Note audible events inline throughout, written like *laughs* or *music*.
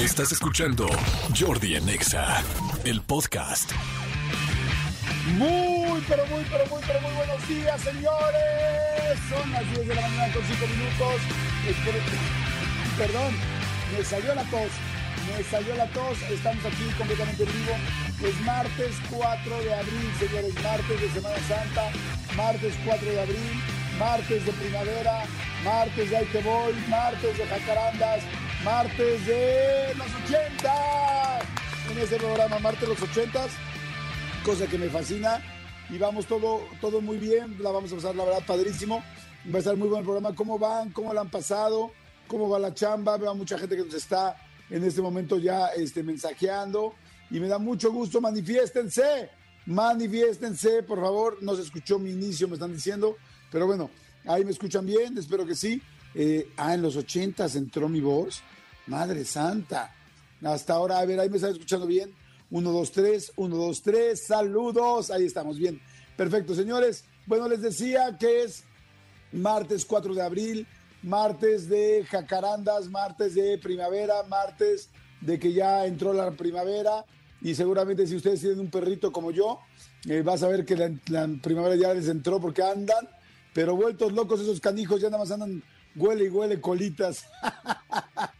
Estás escuchando Jordi Anexa, el podcast. Muy, pero muy, pero muy, pero muy buenos días, señores. Son las 10 de la mañana con 5 minutos. Espero Perdón, me salió la tos. Me salió la tos. Estamos aquí completamente en vivo. Es martes 4 de abril, señores. Martes de Semana Santa. Martes 4 de abril. Martes de primavera. Martes de Ahí te voy. Martes de jacarandas. Martes de los 80. En este programa, martes de los 80 cosa que me fascina. Y vamos todo, todo muy bien, la vamos a pasar, la verdad, padrísimo. Va a estar muy buen programa. ¿Cómo van? ¿Cómo la han pasado? ¿Cómo va la chamba? Veo a mucha gente que nos está en este momento ya este, mensajeando. Y me da mucho gusto, manifiéstense, manifiéstense, por favor. No se escuchó mi inicio, me están diciendo. Pero bueno, ahí me escuchan bien, espero que sí. Eh, ah, en los ochentas entró mi voz. Madre santa. Hasta ahora, a ver, ahí me están escuchando bien. 1, 2, 3, 1, 2, 3, saludos. Ahí estamos, bien. Perfecto, señores. Bueno, les decía que es martes 4 de abril, martes de jacarandas, martes de primavera, martes de que ya entró la primavera. Y seguramente si ustedes tienen un perrito como yo, eh, vas a ver que la, la primavera ya les entró porque andan, pero vueltos locos esos canijos, ya nada más andan, huele y huele colitas. *laughs*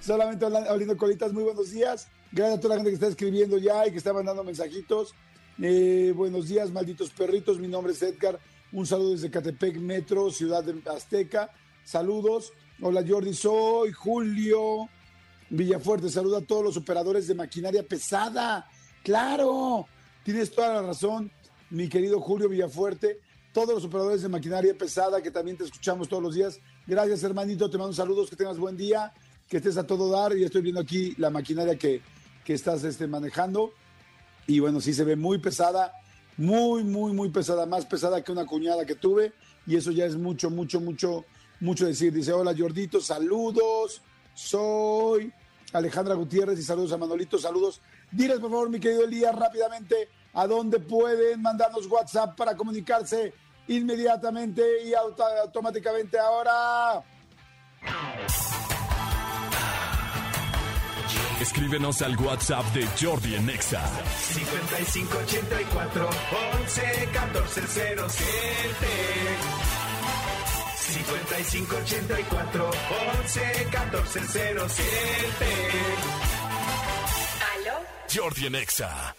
Solamente abriendo colitas, muy buenos días. Gracias a toda la gente que está escribiendo ya y que está mandando mensajitos. Eh, buenos días, malditos perritos. Mi nombre es Edgar. Un saludo desde Catepec Metro, Ciudad de Azteca. Saludos. Hola Jordi, soy Julio Villafuerte. Saludo a todos los operadores de maquinaria pesada. Claro, tienes toda la razón, mi querido Julio Villafuerte. Todos los operadores de maquinaria pesada que también te escuchamos todos los días. Gracias, hermanito. Te mando saludos. Que tengas buen día. Que estés a todo dar. Y estoy viendo aquí la maquinaria que, que estás este, manejando. Y bueno, sí se ve muy pesada. Muy, muy, muy pesada. Más pesada que una cuñada que tuve. Y eso ya es mucho, mucho, mucho, mucho decir. Dice, hola Jordito, saludos. Soy Alejandra Gutiérrez y saludos a Manolito. Saludos. Diles, por favor, mi querido Elías, rápidamente a dónde pueden mandarnos WhatsApp para comunicarse inmediatamente y auto- automáticamente ahora. Escríbenos al WhatsApp de Jordi Anexa. 5584 11 14 07 5584 11 14 07 Jordi Anexa.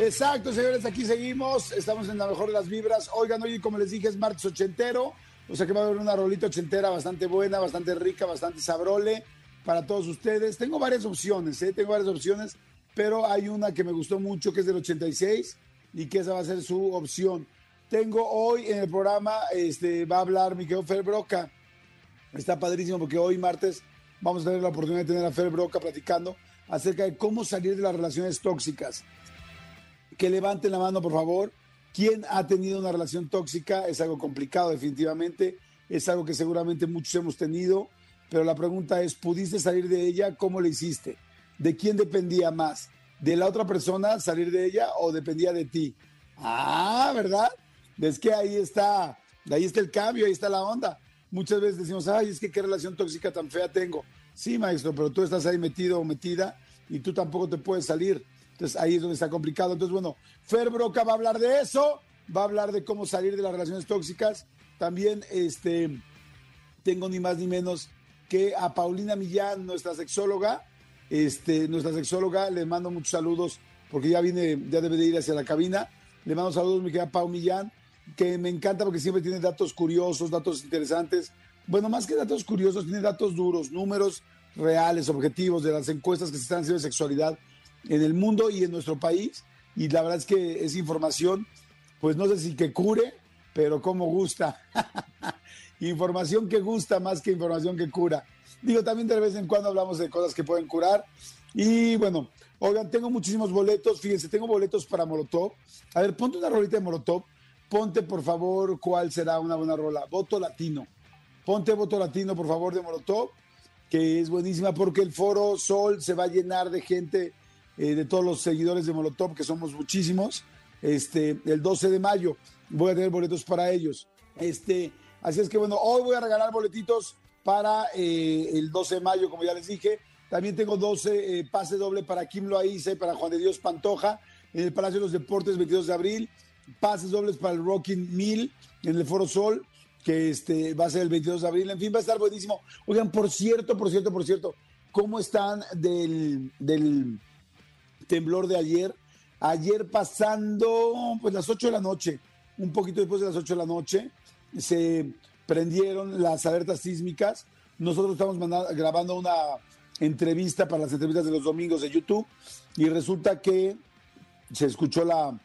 Exacto, señores, aquí seguimos. Estamos en la mejor de las vibras. Oigan, hoy, como les dije, es martes ochentero. O sea que va a haber una rolita ochentera bastante buena, bastante rica, bastante sabrole para todos ustedes. Tengo varias opciones, ¿eh? Tengo varias opciones, pero hay una que me gustó mucho, que es del 86 y que esa va a ser su opción. Tengo hoy en el programa, este, va a hablar mi querido Fer Broca. Está padrísimo porque hoy martes vamos a tener la oportunidad de tener a Fer Broca platicando acerca de cómo salir de las relaciones tóxicas que levanten la mano, por favor. ¿Quién ha tenido una relación tóxica? Es algo complicado, definitivamente. Es algo que seguramente muchos hemos tenido. Pero la pregunta es, ¿pudiste salir de ella? ¿Cómo le hiciste? ¿De quién dependía más? ¿De la otra persona salir de ella o dependía de ti? Ah, ¿verdad? Es que ahí está, ahí está el cambio, ahí está la onda. Muchas veces decimos, ay, es que qué relación tóxica tan fea tengo. Sí, maestro, pero tú estás ahí metido o metida y tú tampoco te puedes salir. Entonces ahí es donde está complicado. Entonces, bueno, Fer Broca va a hablar de eso, va a hablar de cómo salir de las relaciones tóxicas. También este, tengo ni más ni menos que a Paulina Millán, nuestra sexóloga, este, nuestra sexóloga, le mando muchos saludos porque ya viene, ya debe de ir hacia la cabina. Le mando saludos, mi querida Pau Millán, que me encanta porque siempre tiene datos curiosos, datos interesantes. Bueno, más que datos curiosos, tiene datos duros, números reales, objetivos de las encuestas que se están haciendo de sexualidad en el mundo y en nuestro país. Y la verdad es que es información, pues no sé si que cure, pero como gusta. *laughs* información que gusta más que información que cura. Digo, también de vez en cuando hablamos de cosas que pueden curar. Y bueno, oigan, tengo muchísimos boletos. Fíjense, tengo boletos para Molotov. A ver, ponte una rolita de Molotov. Ponte, por favor, cuál será una buena rola. Voto latino. Ponte voto latino, por favor, de Molotov, que es buenísima porque el foro Sol se va a llenar de gente, eh, de todos los seguidores de Molotov, que somos muchísimos. Este, el 12 de mayo voy a tener boletos para ellos. Este, así es que bueno, hoy voy a regalar boletitos para eh, el 12 de mayo, como ya les dije. También tengo 12 eh, pase doble para Kim Loaiza y para Juan de Dios Pantoja en el Palacio de los Deportes 22 de abril. Pases dobles para el Rocking Mill en el Foro Sol, que este, va a ser el 22 de abril. En fin, va a estar buenísimo. Oigan, por cierto, por cierto, por cierto, ¿cómo están del, del temblor de ayer? Ayer pasando, pues las 8 de la noche, un poquito después de las 8 de la noche, se prendieron las alertas sísmicas. Nosotros estamos grabando una entrevista para las entrevistas de los domingos de YouTube y resulta que se escuchó la,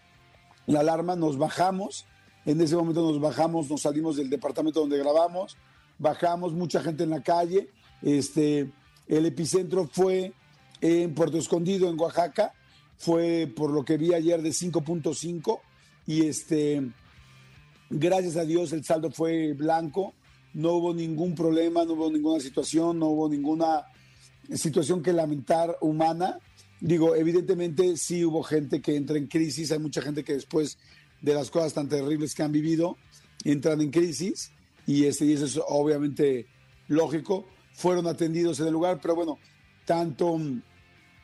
la alarma, nos bajamos, en ese momento nos bajamos, nos salimos del departamento donde grabamos, bajamos, mucha gente en la calle, este, el epicentro fue en Puerto Escondido, en Oaxaca, fue por lo que vi ayer de 5.5 y este Gracias a Dios el saldo fue blanco, no hubo ningún problema, no hubo ninguna situación, no hubo ninguna situación que lamentar humana. Digo, evidentemente sí hubo gente que entra en crisis, hay mucha gente que después de las cosas tan terribles que han vivido entran en crisis y, este, es obviamente lógico. Fueron atendidos en el lugar, pero bueno, tanto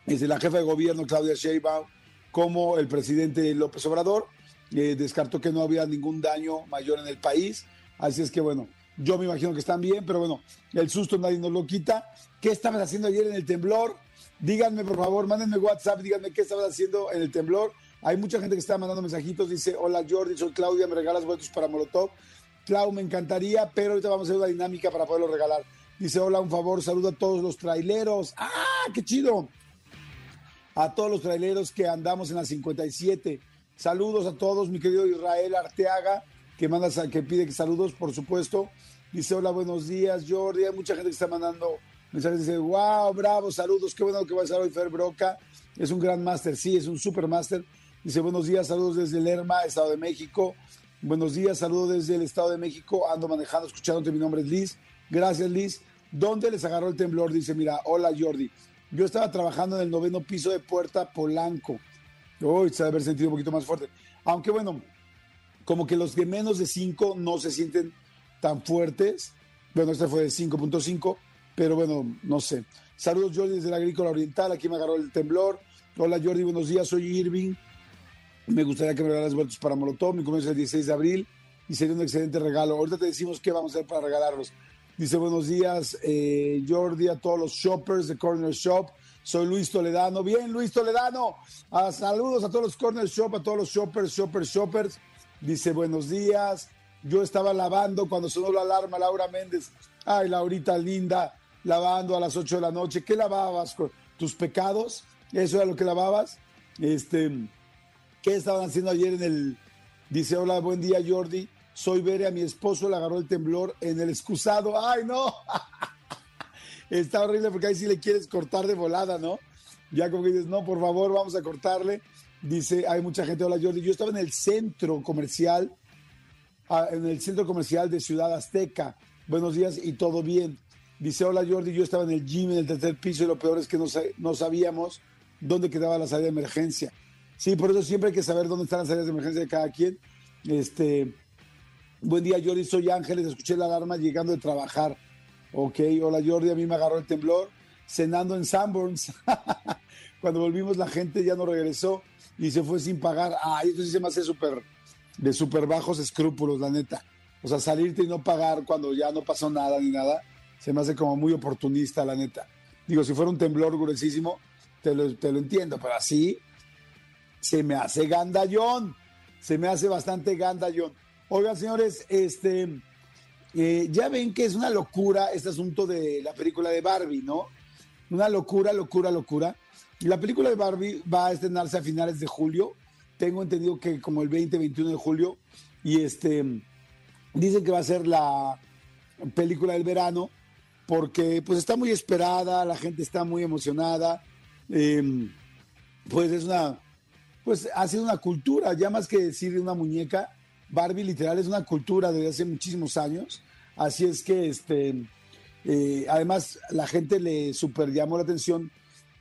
desde la jefa de gobierno Claudia Sheinbaum como el presidente López Obrador eh, descartó que no había ningún daño mayor en el país. Así es que bueno, yo me imagino que están bien, pero bueno, el susto nadie nos lo quita. ¿Qué estabas haciendo ayer en el temblor? Díganme, por favor, mándenme WhatsApp, díganme qué estabas haciendo en el temblor. Hay mucha gente que está mandando mensajitos, dice, hola Jordi, soy Claudia, me regalas boletos para Molotov. Clau, me encantaría, pero ahorita vamos a hacer una dinámica para poderlo regalar. Dice, hola, un favor, saludo a todos los traileros. ¡Ah, qué chido! A todos los traileros que andamos en la 57 Saludos a todos, mi querido Israel Arteaga, que manda que pide saludos, por supuesto. Dice, hola, buenos días, Jordi. Hay mucha gente que está mandando mensajes. Dice, wow, bravo, saludos. Qué bueno que va a estar hoy Fer Broca. Es un gran máster, sí, es un super máster. Dice, buenos días, saludos desde Lerma, Estado de México. Buenos días, saludos desde el Estado de México. Ando manejando, escuchándote. Mi nombre es Liz. Gracias, Liz. ¿Dónde les agarró el temblor? Dice, mira, hola, Jordi. Yo estaba trabajando en el noveno piso de Puerta Polanco Uy, se debe haber sentido un poquito más fuerte. Aunque bueno, como que los de menos de 5 no se sienten tan fuertes. Bueno, este fue de 5.5, pero bueno, no sé. Saludos Jordi desde la Agrícola Oriental, aquí me agarró el temblor. Hola Jordi, buenos días, soy Irving. Me gustaría que me regales vueltos para Molotov, mi comienzo es el 16 de abril y sería un excelente regalo. Ahorita te decimos qué vamos a hacer para regalarlos. Dice buenos días eh, Jordi a todos los shoppers de Corner Shop. Soy Luis Toledano. Bien, Luis Toledano. Ah, saludos a todos los Corner Shop, a todos los shoppers, shoppers, shoppers. Dice, buenos días. Yo estaba lavando cuando sonó la alarma, Laura Méndez. Ay, Laurita linda, lavando a las 8 de la noche. ¿Qué lavabas? ¿Tus pecados? ¿Eso era lo que lavabas? Este, ¿Qué estaban haciendo ayer en el... Dice, hola, buen día, Jordi. Soy Bere, a mi esposo le agarró el temblor en el excusado. ¡Ay, no! *laughs* está horrible porque ahí sí le quieres cortar de volada, ¿no? Ya como que dices, no, por favor, vamos a cortarle. Dice, hay mucha gente, hola Jordi, yo estaba en el centro comercial, ah, en el centro comercial de Ciudad Azteca. Buenos días y todo bien. Dice, hola Jordi, yo estaba en el gym en el tercer piso y lo peor es que no, no sabíamos dónde quedaba la salida de emergencia. Sí, por eso siempre hay que saber dónde están las salidas de emergencia de cada quien. Este, buen día Jordi, soy Ángeles, escuché la alarma llegando de trabajar. Ok, hola Jordi, a mí me agarró el temblor cenando en Sanborns. *laughs* Cuando volvimos la gente ya no regresó y se fue sin pagar. Ay, eso sí se me hace súper, de súper bajos escrúpulos, la neta. O sea, salirte y no pagar cuando ya no pasó nada ni nada, se me hace como muy oportunista, la neta. Digo, si fuera un temblor gruesísimo, te lo, te lo entiendo, pero así se me hace gandallón, se me hace bastante gandallón. Oigan, señores, este, eh, ya ven que es una locura este asunto de la película de Barbie, ¿no? Una locura, locura, locura. La película de Barbie va a estrenarse a finales de julio. Tengo entendido que como el 20, 21 de julio. Y este, dicen que va a ser la película del verano porque pues está muy esperada, la gente está muy emocionada. Em, pues es una, pues ha sido una cultura, ya más que decir una muñeca, Barbie literal es una cultura desde hace muchísimos años. Así es que, este, eh, además, la gente le super llamó la atención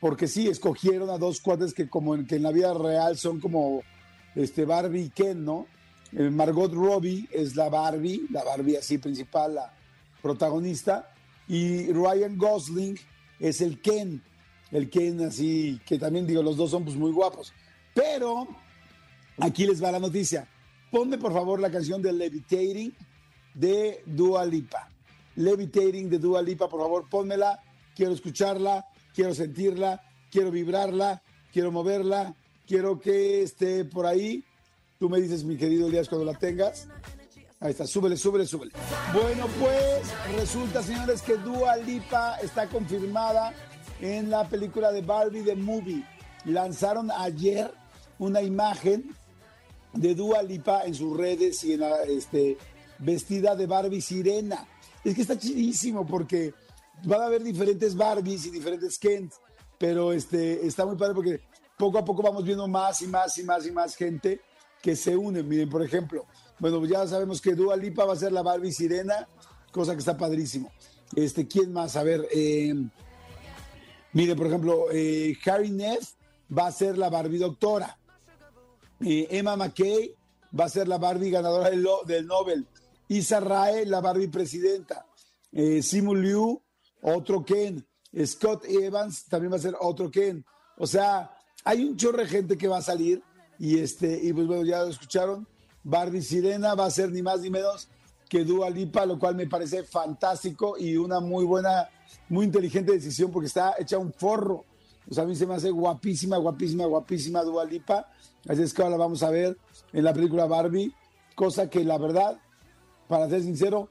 porque sí, escogieron a dos cuates que como en, que en la vida real son como este, Barbie y Ken, ¿no? Eh, Margot Robbie es la Barbie, la Barbie así principal, la protagonista, y Ryan Gosling es el Ken, el Ken así, que también digo, los dos son pues muy guapos. Pero aquí les va la noticia. Ponme por favor la canción de Levitating de Dua Lipa. Levitating de Dua Lipa, por favor, pónmela. Quiero escucharla, quiero sentirla, quiero vibrarla, quiero moverla, quiero que esté por ahí. Tú me dices, mi querido Elías, cuando la tengas. Ahí está, súbele, súbele, súbele. Bueno, pues resulta, señores, que Dua Lipa está confirmada en la película de Barbie The Movie. Lanzaron ayer una imagen de Dua Lipa en sus redes y en la, este, vestida de Barbie sirena. Es que está chidísimo porque van a haber diferentes Barbies y diferentes Kent, pero este, está muy padre porque poco a poco vamos viendo más y más y más y más gente que se unen. Miren, por ejemplo, bueno, ya sabemos que Dua Lipa va a ser la Barbie Sirena, cosa que está padrísimo. Este, ¿quién más? A ver, eh, mire, por ejemplo, eh, Harry Neff va a ser la Barbie Doctora. Emma McKay va a ser la Barbie ganadora del, del Nobel. Isa Rae, la Barbie presidenta. Eh, Simu Liu, otro Ken. Scott Evans también va a ser otro Ken. O sea, hay un chorro de gente que va a salir y este, y pues bueno, ya lo escucharon. Barbie Sirena va a ser ni más ni menos que Dua Lipa, lo cual me parece fantástico y una muy buena, muy inteligente decisión porque está hecha un forro. O sea, a mí se me hace guapísima, guapísima, guapísima Dua Lipa. Así es que ahora la vamos a ver en la película Barbie, cosa que la verdad, para ser sincero,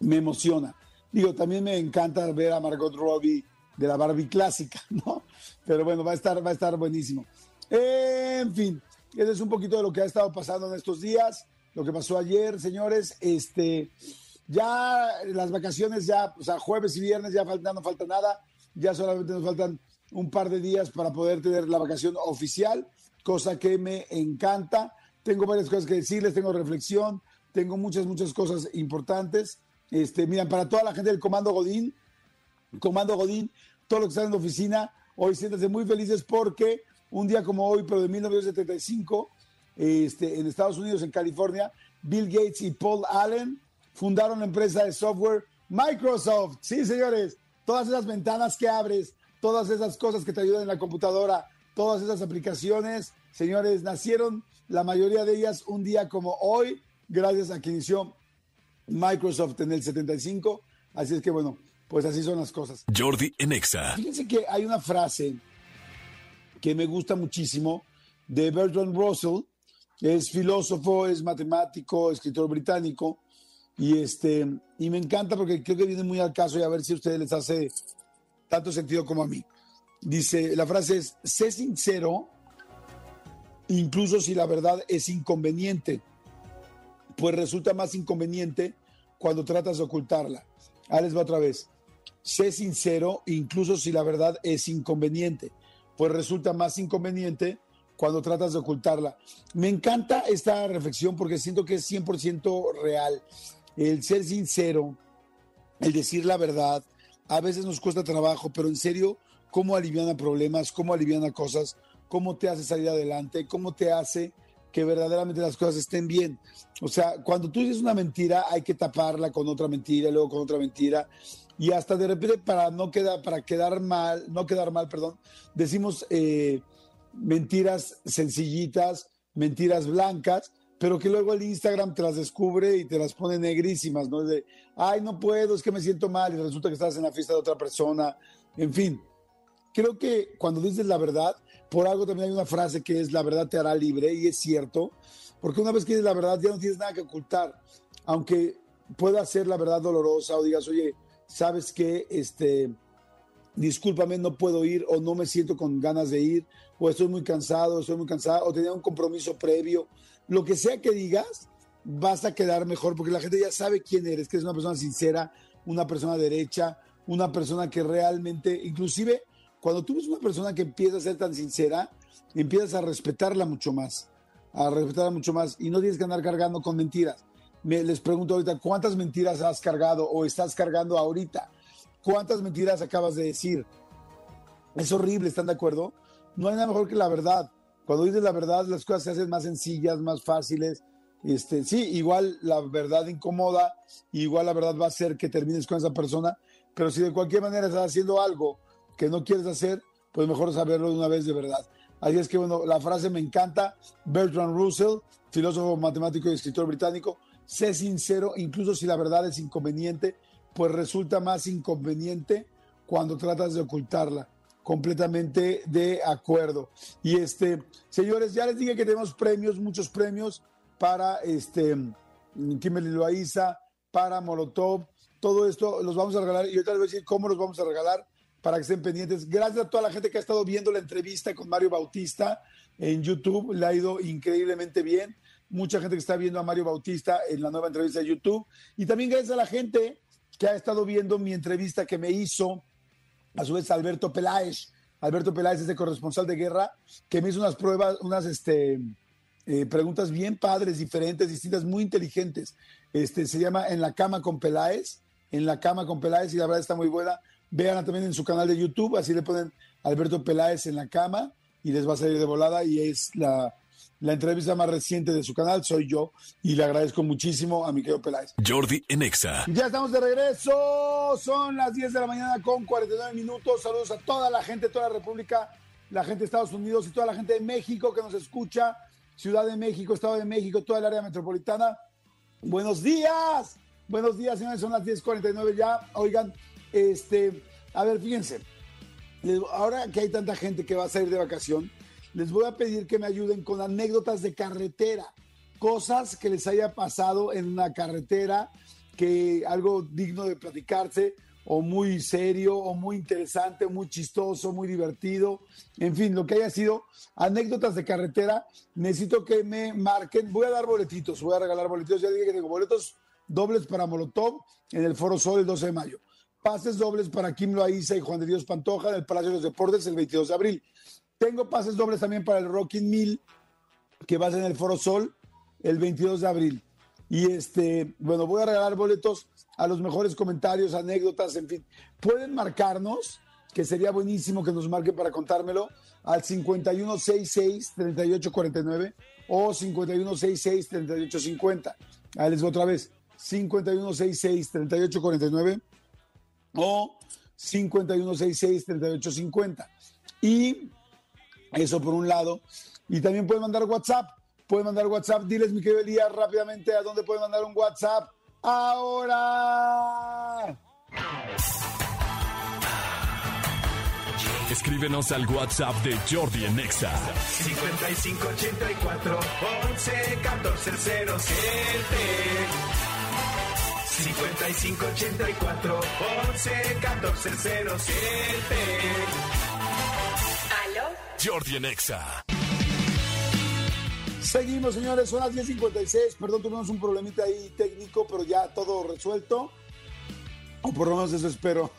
me emociona. Digo, también me encanta ver a Margot Robbie de la Barbie clásica, *laughs* ¿no? Pero bueno, va a estar, va a estar buenísimo. En fin, ese es un poquito de lo que ha estado pasando en estos días, lo que pasó ayer, señores. Este, ya las vacaciones, ya, o sea, jueves y viernes ya falta, no falta nada. Ya solamente nos faltan un par de días para poder tener la vacación oficial, cosa que me encanta. Tengo varias cosas que decirles, tengo reflexión, tengo muchas, muchas cosas importantes. Este, miren, para toda la gente del Comando Godín, Comando Godín, todo lo que está en la oficina, hoy siéntanse muy felices porque un día como hoy, pero de 1975, este, en Estados Unidos, en California, Bill Gates y Paul Allen fundaron la empresa de software Microsoft. Sí, señores, todas esas ventanas que abres, todas esas cosas que te ayudan en la computadora, todas esas aplicaciones, señores, nacieron la mayoría de ellas un día como hoy, gracias a que inició Microsoft en el 75. Así es que bueno, pues así son las cosas. Jordi Enexa. Fíjense que hay una frase que me gusta muchísimo de Bertrand Russell, es filósofo, es matemático, escritor británico, y, este, y me encanta porque creo que viene muy al caso y a ver si a ustedes les hace tanto sentido como a mí. Dice, la frase es, sé sincero, incluso si la verdad es inconveniente, pues resulta más inconveniente cuando tratas de ocultarla. Les va otra vez. Sé sincero, incluso si la verdad es inconveniente, pues resulta más inconveniente cuando tratas de ocultarla. Me encanta esta reflexión porque siento que es 100% real. El ser sincero, el decir la verdad, a veces nos cuesta trabajo, pero en serio, cómo aliviana problemas, cómo aliviana cosas, cómo te hace salir adelante, cómo te hace que verdaderamente las cosas estén bien. O sea, cuando tú dices una mentira, hay que taparla con otra mentira, luego con otra mentira, y hasta de repente para no quedar, para quedar mal, no quedar mal, perdón, decimos eh, mentiras sencillitas, mentiras blancas, pero que luego el Instagram te las descubre y te las pone negrísimas, ¿no? De, ay, no puedo, es que me siento mal y resulta que estás en la fiesta de otra persona, en fin. Creo que cuando dices la verdad, por algo también hay una frase que es la verdad te hará libre y es cierto, porque una vez que dices la verdad ya no tienes nada que ocultar, aunque pueda ser la verdad dolorosa o digas, oye, sabes que este discúlpame, no puedo ir o no me siento con ganas de ir o estoy muy cansado, estoy muy cansado o tenía un compromiso previo, lo que sea que digas, vas a quedar mejor porque la gente ya sabe quién eres, que eres una persona sincera, una persona derecha, una persona que realmente, inclusive cuando tú ves una persona que empieza a ser tan sincera, empiezas a respetarla mucho más, a respetarla mucho más y no tienes que andar cargando con mentiras. Me, les pregunto ahorita, ¿cuántas mentiras has cargado o estás cargando ahorita? ¿Cuántas mentiras acabas de decir? Es horrible, ¿están de acuerdo? No hay nada mejor que la verdad. Cuando dices la verdad, las cosas se hacen más sencillas, más fáciles. Este, sí, igual la verdad incomoda, igual la verdad va a hacer que termines con esa persona, pero si de cualquier manera estás haciendo algo que no quieres hacer, pues mejor saberlo de una vez de verdad. Así es que, bueno, la frase me encanta. Bertrand Russell, filósofo matemático y escritor británico, sé sincero, incluso si la verdad es inconveniente, pues resulta más inconveniente cuando tratas de ocultarla. Completamente de acuerdo. Y este, señores, ya les dije que tenemos premios, muchos premios para este Kimberly Loaiza, para Molotov. Todo esto los vamos a regalar y ahorita les voy a decir cómo los vamos a regalar para que estén pendientes. Gracias a toda la gente que ha estado viendo la entrevista con Mario Bautista en YouTube. Le ha ido increíblemente bien. Mucha gente que está viendo a Mario Bautista en la nueva entrevista de YouTube. Y también gracias a la gente que ha estado viendo mi entrevista que me hizo, a su vez, Alberto Peláez. Alberto Peláez es el corresponsal de guerra, que me hizo unas pruebas, unas este, eh, preguntas bien padres, diferentes, distintas, muy inteligentes. Este, se llama En la cama con Peláez, En la cama con Peláez, y la verdad está muy buena. Véanla también en su canal de YouTube, así le ponen Alberto Peláez en la cama y les va a salir de volada y es la, la entrevista más reciente de su canal, soy yo, y le agradezco muchísimo a mi querido Peláez. Jordi Enexa. Ya estamos de regreso, son las 10 de la mañana con 49 minutos. Saludos a toda la gente, toda la República, la gente de Estados Unidos y toda la gente de México que nos escucha, Ciudad de México, Estado de México, toda el área metropolitana. Buenos días, buenos días, señores, son las 10.49 ya. Oigan, este, a ver, fíjense, ahora que hay tanta gente que va a salir de vacación, les voy a pedir que me ayuden con anécdotas de carretera, cosas que les haya pasado en una carretera, que algo digno de platicarse, o muy serio, o muy interesante, muy chistoso, muy divertido, en fin, lo que haya sido, anécdotas de carretera, necesito que me marquen, voy a dar boletitos, voy a regalar boletitos, ya dije que tengo boletos dobles para Molotov en el Foro Sol el 12 de mayo. Pases dobles para Kim Loaiza y Juan de Dios Pantoja en el Palacio de los Deportes el 22 de abril. Tengo pases dobles también para el Rocking Mill, que va a ser en el Foro Sol el 22 de abril. Y este, bueno, voy a regalar boletos a los mejores comentarios, anécdotas, en fin. Pueden marcarnos, que sería buenísimo que nos marquen para contármelo, al 5166-3849 o 5166-3850. Ahí les voy otra vez. 5166-3849 o 5166-3850. Y eso por un lado. Y también pueden mandar WhatsApp. Pueden mandar WhatsApp. Diles, mi querido Elías, rápidamente a dónde pueden mandar un WhatsApp. Ahora. Escríbenos al WhatsApp de Jordi en Exa. 5584 11 14 5584 11 14 Jordi en. Seguimos, señores, son las 10.56. Perdón, tuvimos un problemita ahí técnico, pero ya todo resuelto. O por lo menos eso espero.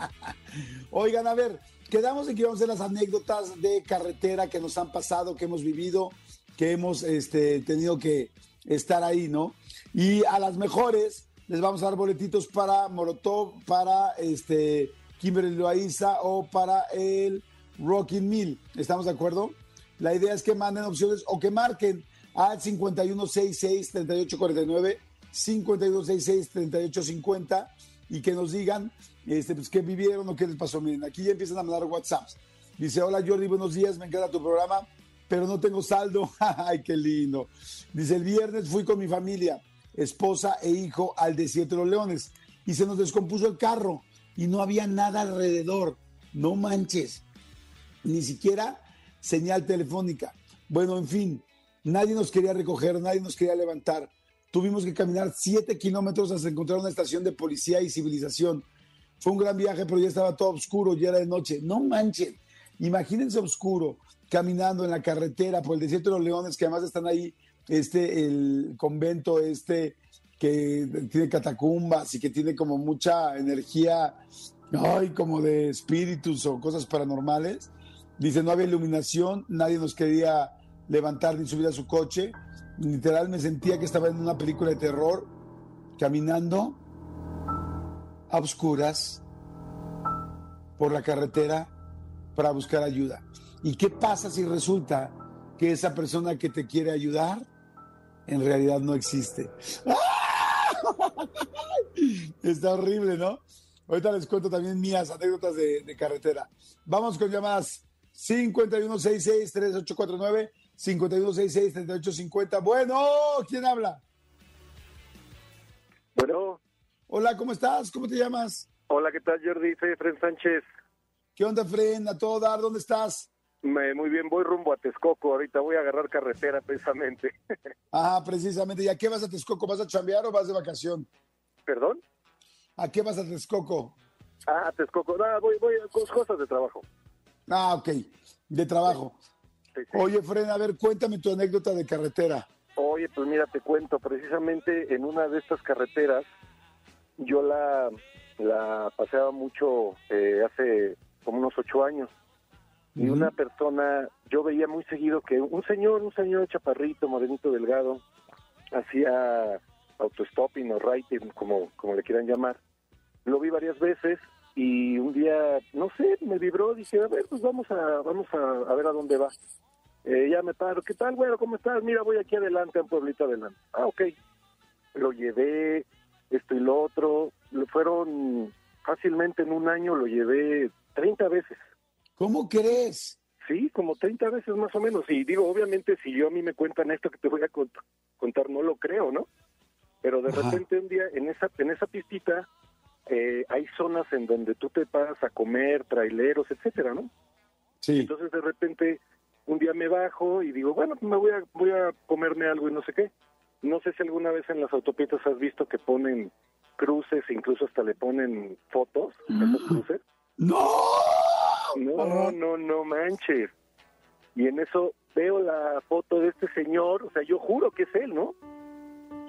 *laughs* Oigan, a ver, quedamos en que vamos a hacer las anécdotas de carretera que nos han pasado, que hemos vivido, que hemos este, tenido que estar ahí, ¿no? Y a las mejores les vamos a dar boletitos para Molotov, para este Kimberly Loaiza o para el Rocking Mill. ¿Estamos de acuerdo? La idea es que manden opciones o que marquen al 5166-3849, 5166-3850 y que nos digan este, pues, qué vivieron o qué les pasó. Miren, aquí ya empiezan a mandar WhatsApps. Dice, hola Jordi, buenos días, me encanta tu programa. pero no tengo saldo. *laughs* Ay, qué lindo. Dice, el viernes fui con mi familia, esposa e hijo al desierto de los leones y se nos descompuso el carro y no había nada alrededor. No manches. Ni siquiera señal telefónica. Bueno, en fin, nadie nos quería recoger, nadie nos quería levantar. Tuvimos que caminar siete kilómetros hasta encontrar una estación de policía y civilización. Fue un gran viaje, pero ya estaba todo oscuro, ya era de noche. No manchen. Imagínense oscuro, caminando en la carretera por el desierto de los leones, que además están ahí, este, el convento este que tiene catacumbas y que tiene como mucha energía, ay, como de espíritus o cosas paranormales. Dice, no había iluminación, nadie nos quería levantar ni subir a su coche. Literal me sentía que estaba en una película de terror, caminando a oscuras por la carretera para buscar ayuda. ¿Y qué pasa si resulta que esa persona que te quiere ayudar en realidad no existe? *laughs* Está horrible, ¿no? Ahorita les cuento también mías anécdotas de, de carretera. Vamos con llamadas 5166-3849, 5166-3850. Bueno, ¿quién habla? Bueno, Hola, ¿cómo estás? ¿Cómo te llamas? hola, ¿qué tal, Jordi? Soy Efren Sánchez. ¿Qué onda, Fren? A todo dar, ¿dónde estás? Me- muy bien, voy rumbo a Texcoco. Ahorita voy a agarrar carretera precisamente. *laughs* Ah, precisamente. ¿Y a qué vas a Texcoco? ¿Vas a chambear o vas de vacación? ¿Perdón? ¿A qué vas a Texcoco? Ah, Texcoco. No, voy, voy con cosas de trabajo. Ah, ok, de trabajo. Sí, sí. Oye, Fren, a ver, cuéntame tu anécdota de carretera. Oye, pues mira, te cuento, precisamente en una de estas carreteras, yo la, la paseaba mucho eh, hace como unos ocho años. Y una persona, yo veía muy seguido que un señor, un señor chaparrito, morenito, delgado, hacía autostopping o writing, como, como le quieran llamar. Lo vi varias veces y un día, no sé, me vibró, dije, a ver, pues vamos a, vamos a, a ver a dónde va. Eh, ya me paro, ¿qué tal, güero? ¿Cómo estás? Mira, voy aquí adelante, a un pueblito adelante. Ah, ok. Lo llevé, esto y lo otro. Lo fueron fácilmente en un año, lo llevé 30 veces. ¿Cómo crees? Sí, como 30 veces más o menos. Y digo, obviamente, si yo a mí me cuentan esto que te voy a cont- contar, no lo creo, ¿no? Pero de Ajá. repente un día en esa en esa pistita eh, hay zonas en donde tú te paras a comer, traileros, etcétera, ¿no? Sí. Entonces de repente un día me bajo y digo, bueno, pues me voy a voy a comerme algo y no sé qué. No sé si alguna vez en las autopistas has visto que ponen cruces, incluso hasta le ponen fotos a esos cruces. ¡No! No, no, no manches. Y en eso veo la foto de este señor, o sea, yo juro que es él, ¿no?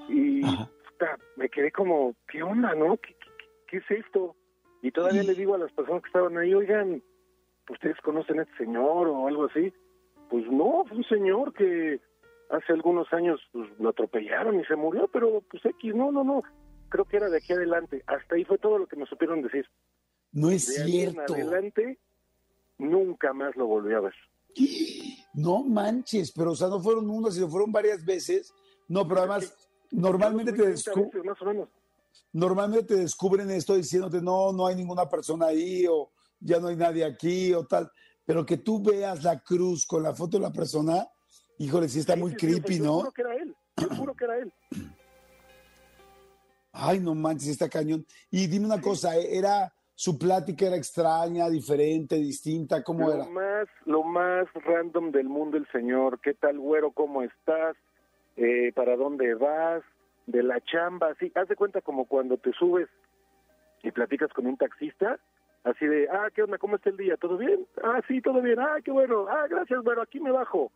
Y Ajá. puta, me quedé como, ¿qué onda, no? ¿Qué, qué, es esto? Y todavía Y- le digo a las personas que estaban ahí, oigan, ¿ustedes conocen a este señor o algo así? Pues no, fue un señor que hace algunos años pues, lo atropellaron y se murió, pero pues X, no, no, no. Creo que era de aquí adelante. Hasta ahí fue todo lo que me supieron decir. No es De ahí en cierto. adelante, nunca más lo volví a ver. *gasps* No manches, pero o sea, no fueron una, sino fueron varias veces. No, pero además, normalmente te, Yo lo vi 30 descu- veces, más o menos. Normalmente te descubren esto diciéndote, no, no hay ninguna persona ahí, o ya no hay nadie aquí, o tal. Pero que tú veas la cruz con la foto de la persona, híjole, sí está Sí, muy sí, sí, creepy, yo ¿no? juro que era él, yo juro que era él. *clears throat* Ay, no manches, está cañón. Y dime una cosa, ¿eh? ¿era su plática era extraña, diferente, distinta? ¿Cómo lo era? más, lo más random del mundo el señor. ¿Qué tal, güero? ¿Cómo estás? Eh, ¿Para dónde vas? De la chamba, así. Haz de cuenta como cuando te subes y platicas con un taxista, así de, ah, ¿qué onda? ¿Cómo está el día? ¿Todo bien? Ah, sí, todo bien. Ah, qué bueno. Ah, gracias, bueno, aquí me bajo.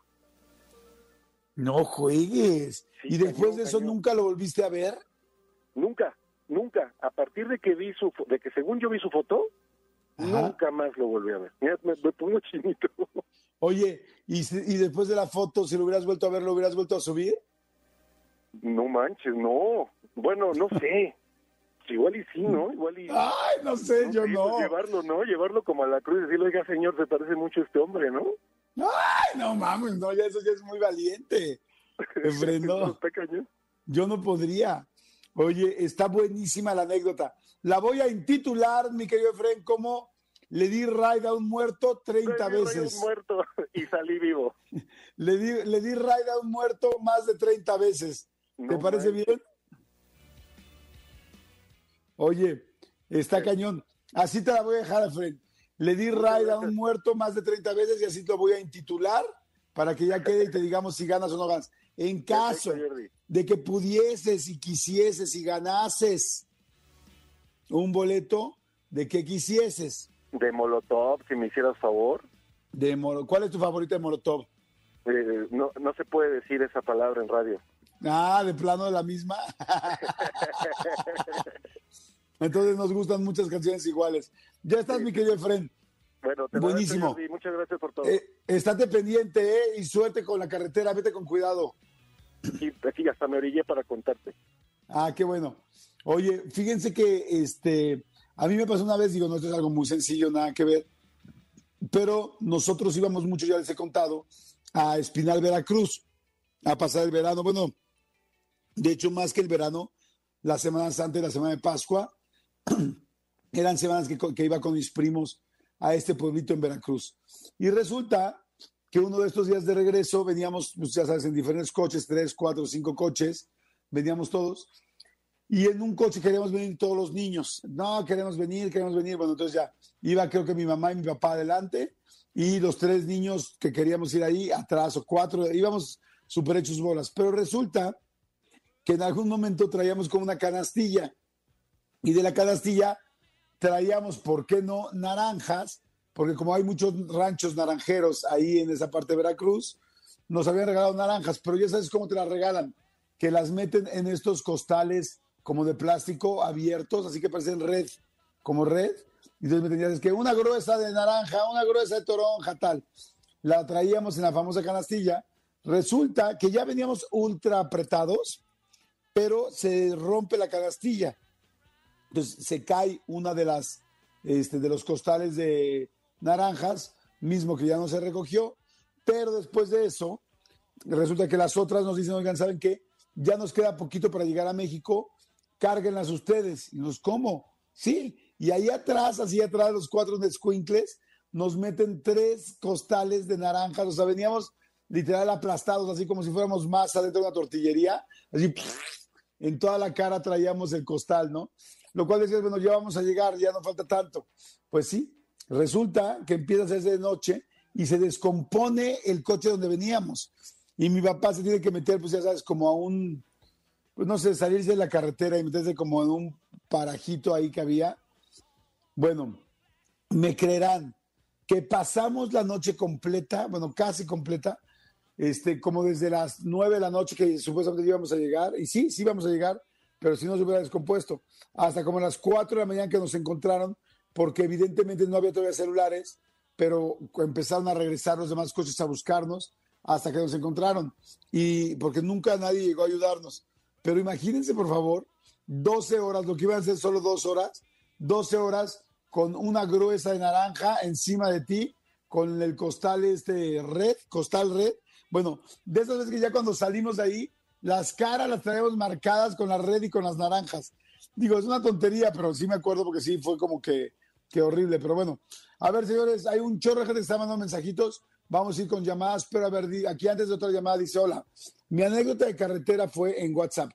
No juegues. Sí, ¿Y después cañón, de eso cañón. nunca lo volviste a ver? Nunca, nunca. A partir de que vi su, de que según yo vi su foto, Ajá. nunca más lo volví a ver. Mira, me, me pongo chinito. Oye, ¿y, y después de la foto, si lo hubieras vuelto a ver, lo hubieras vuelto a subir? No manches, no. Bueno, no sé. *laughs* Igual y sí, ¿no? Igual y... Ay, no sé, yo sé, no. pues llevarlo, ¿no? Llevarlo como a la cruz y decirle, oiga, señor, se parece mucho a este hombre, ¿no? Ay, no mames, no, ya eso ya es muy valiente. *laughs* Cañón. Yo no podría. Oye, está buenísima la anécdota. La voy a intitular, mi querido Efren, como le di ride a un muerto 30 Le di veces. un muerto *laughs* y salí vivo. Le di, le di ride a un muerto más de 30 veces. ¿Te parece bien? Oye, está cañón. Así te la voy a dejar, Fred. Le di ride a un muerto más de 30 veces y así te lo voy a intitular para que ya quede y te digamos si ganas o no ganas. En caso de que pudieses y quisieses y ganases un boleto, de que quisieses. De Molotov, si me hicieras favor. De ¿Cuál es tu favorita de Molotov? Eh, no, no se puede decir esa palabra en radio. Ah, de plano de la misma. Entonces nos gustan muchas canciones iguales. Ya estás, mi querido Efren. Bueno, te Buenísimo. Muchas gracias por todo. Eh, estate pendiente, ¿eh? Y suerte con la carretera. Vete con cuidado. Y aquí hasta me orillé para contarte. Ah, qué bueno. Oye, fíjense que este, a mí me pasó una vez, digo, no esto es algo muy sencillo, nada que ver, pero nosotros íbamos mucho, ya les he contado, a Espinal, Veracruz, a pasar el verano. Bueno, de hecho, más que el verano, las semanas antes de la semana de Pascua, *clears throat* eran semanas que, iba con mis primos a este pueblito en Veracruz. Y resulta que uno de estos días de regreso veníamos, pues, ya sabes, en diferentes coches, tres, cuatro, cinco coches, veníamos todos. Y en un coche queríamos venir todos los niños. No, queremos venir, queremos venir. Bueno, entonces ya iba creo que mi mamá y mi papá adelante y los tres niños que queríamos ir ahí atrás o cuatro, íbamos súper hechos bolas. Pero resulta que en algún momento traíamos como una canastilla y de la canastilla traíamos, ¿por qué no?, naranjas, porque como hay muchos ranchos naranjeros ahí en esa parte de Veracruz, nos habían regalado naranjas, pero ya sabes cómo te las regalan, que las meten en estos costales como de plástico abiertos, así que parecen red, como red, y entonces me tenías que una gruesa de naranja, una gruesa de toronja, tal. La traíamos en la famosa canastilla. Resulta que ya veníamos ultra apretados, pero se rompe la canastilla. Entonces se cae una de las este, de los costales de naranjas, mismo que ya no se recogió, pero después de eso, resulta que las otras nos dicen, oigan, ¿saben qué? Ya nos queda poquito para llegar a México, cárguenlas ustedes. Y nos, ¿cómo? Sí, y ahí atrás, así atrás, los cuatro descuincles, nos meten tres costales de naranjas, o sea, veníamos literal aplastados, así como si fuéramos masa dentro de una tortillería, así en toda la cara traíamos el costal, ¿no? Lo cual decías, bueno, ya vamos a llegar, ya no falta tanto. Pues sí, resulta que empieza a de noche y se descompone el coche donde veníamos. Y mi papá se tiene que meter, pues ya sabes, como a un, pues no sé, salirse de la carretera y meterse como en un parajito ahí que había. Bueno, me creerán que pasamos la noche completa, bueno, casi completa, este, como desde las nueve de la noche que supuestamente íbamos a llegar, y sí, sí íbamos a llegar, pero si no se hubiera descompuesto, hasta como las cuatro de la mañana que nos encontraron, porque evidentemente no había todavía celulares, pero empezaron a regresar los demás coches a buscarnos hasta que nos encontraron, y porque nunca nadie llegó a ayudarnos. Pero imagínense, por favor, 12 horas, lo que iban a ser solo dos horas, 12 horas con una gruesa de naranja encima de ti, con el costal este red, costal red. Bueno, de esas veces que ya cuando salimos de ahí, las caras las traemos marcadas con la red y con las naranjas. Digo, es una tontería, pero sí me acuerdo porque sí fue como que, que horrible. Pero bueno, a ver, señores, hay un chorro de gente que está mandando mensajitos. Vamos a ir con llamadas, pero a ver, aquí antes de otra llamada dice, hola, mi anécdota de carretera fue en WhatsApp.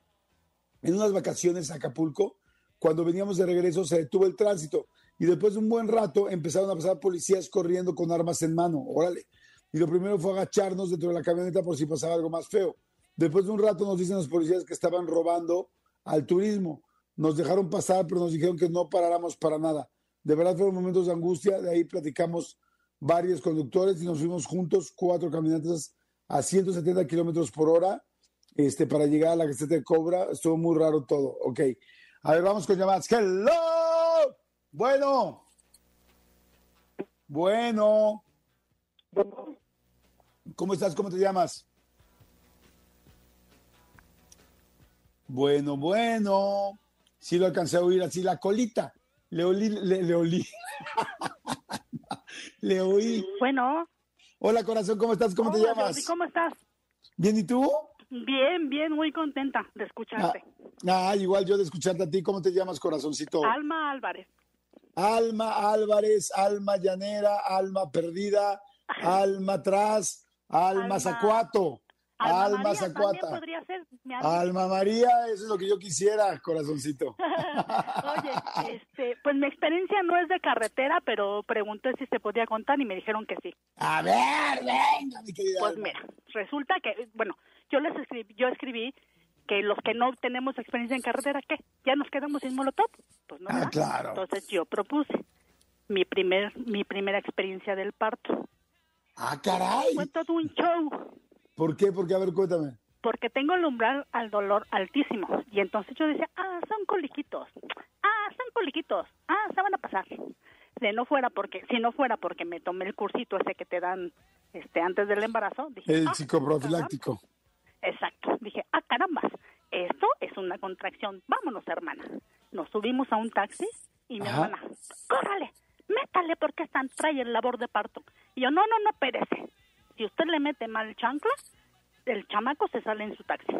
En unas vacaciones a Acapulco, cuando veníamos de regreso, se detuvo el tránsito y después de un buen rato empezaron a pasar policías corriendo con armas en mano. Órale. Y lo primero fue agacharnos dentro de la camioneta por si pasaba algo más feo. Después de un rato nos dicen los policías que estaban robando al turismo. Nos dejaron pasar, pero nos dijeron que no paráramos para nada. De verdad fueron momentos de angustia. De ahí platicamos varios conductores y nos fuimos juntos, cuatro camionetas a 170 kilómetros por hora este, para llegar a la caseta de Cobra. Estuvo muy raro todo. Ok. A ver, vamos con llamadas. ¡Hello! Bueno. Bueno. ¿Cómo estás? ¿Cómo te llamas? Bueno, bueno. Sí lo alcancé a oír así la colita. Le olí, le, le olí. *laughs* le oí. Bueno, Hola, corazón, ¿cómo estás? ¿Cómo te llamas? Jordi, ¿cómo estás? Bien, ¿y tú? Bien, bien, muy contenta de Ah, escucharte. ah, igual yo de escucharte a ti. ¿Cómo te llamas, corazoncito? Alma Álvarez. Alma Álvarez, Alma Llanera, Alma Perdida, Alma Atrás, Alma, Alma- Zacuato, Alma, Zacuata. podría ser. mi alma. María, eso es lo que yo quisiera, corazoncito. *laughs* Oye, *laughs* este, pues mi experiencia no es de carretera, pero pregunté si se podía contar y me dijeron que sí. A ver, venga, mi querida. Pues Alma. mira, resulta que, bueno, yo les escribí, yo escribí que los que no tenemos experiencia en carretera, ¿qué? ¿Ya nos quedamos sin molotov? Pues no. Ah, claro. Entonces yo propuse mi primer, mi primera experiencia del parto. Ah, caray. Fue todo un show, ¿Por qué? Porque, a ver, cuéntame. porque tengo el umbral al dolor altísimo. Y entonces yo decía, ah, son coliquitos, ah, son coliquitos, ah, se van a pasar. De no fuera porque, si no fuera porque me tomé el cursito ese que te dan este antes del embarazo, dije, El ah, psicoprofiláctico. Exacto. Dije, ah, caramba, esto es una contracción. Vámonos, hermana. Nos subimos a un taxi y mi Ajá. hermana, córrale, métale porque están trae el labor de parto. Y yo, no, no, no, perece. Si usted le mete mal chancla, el chamaco se sale en su taxi.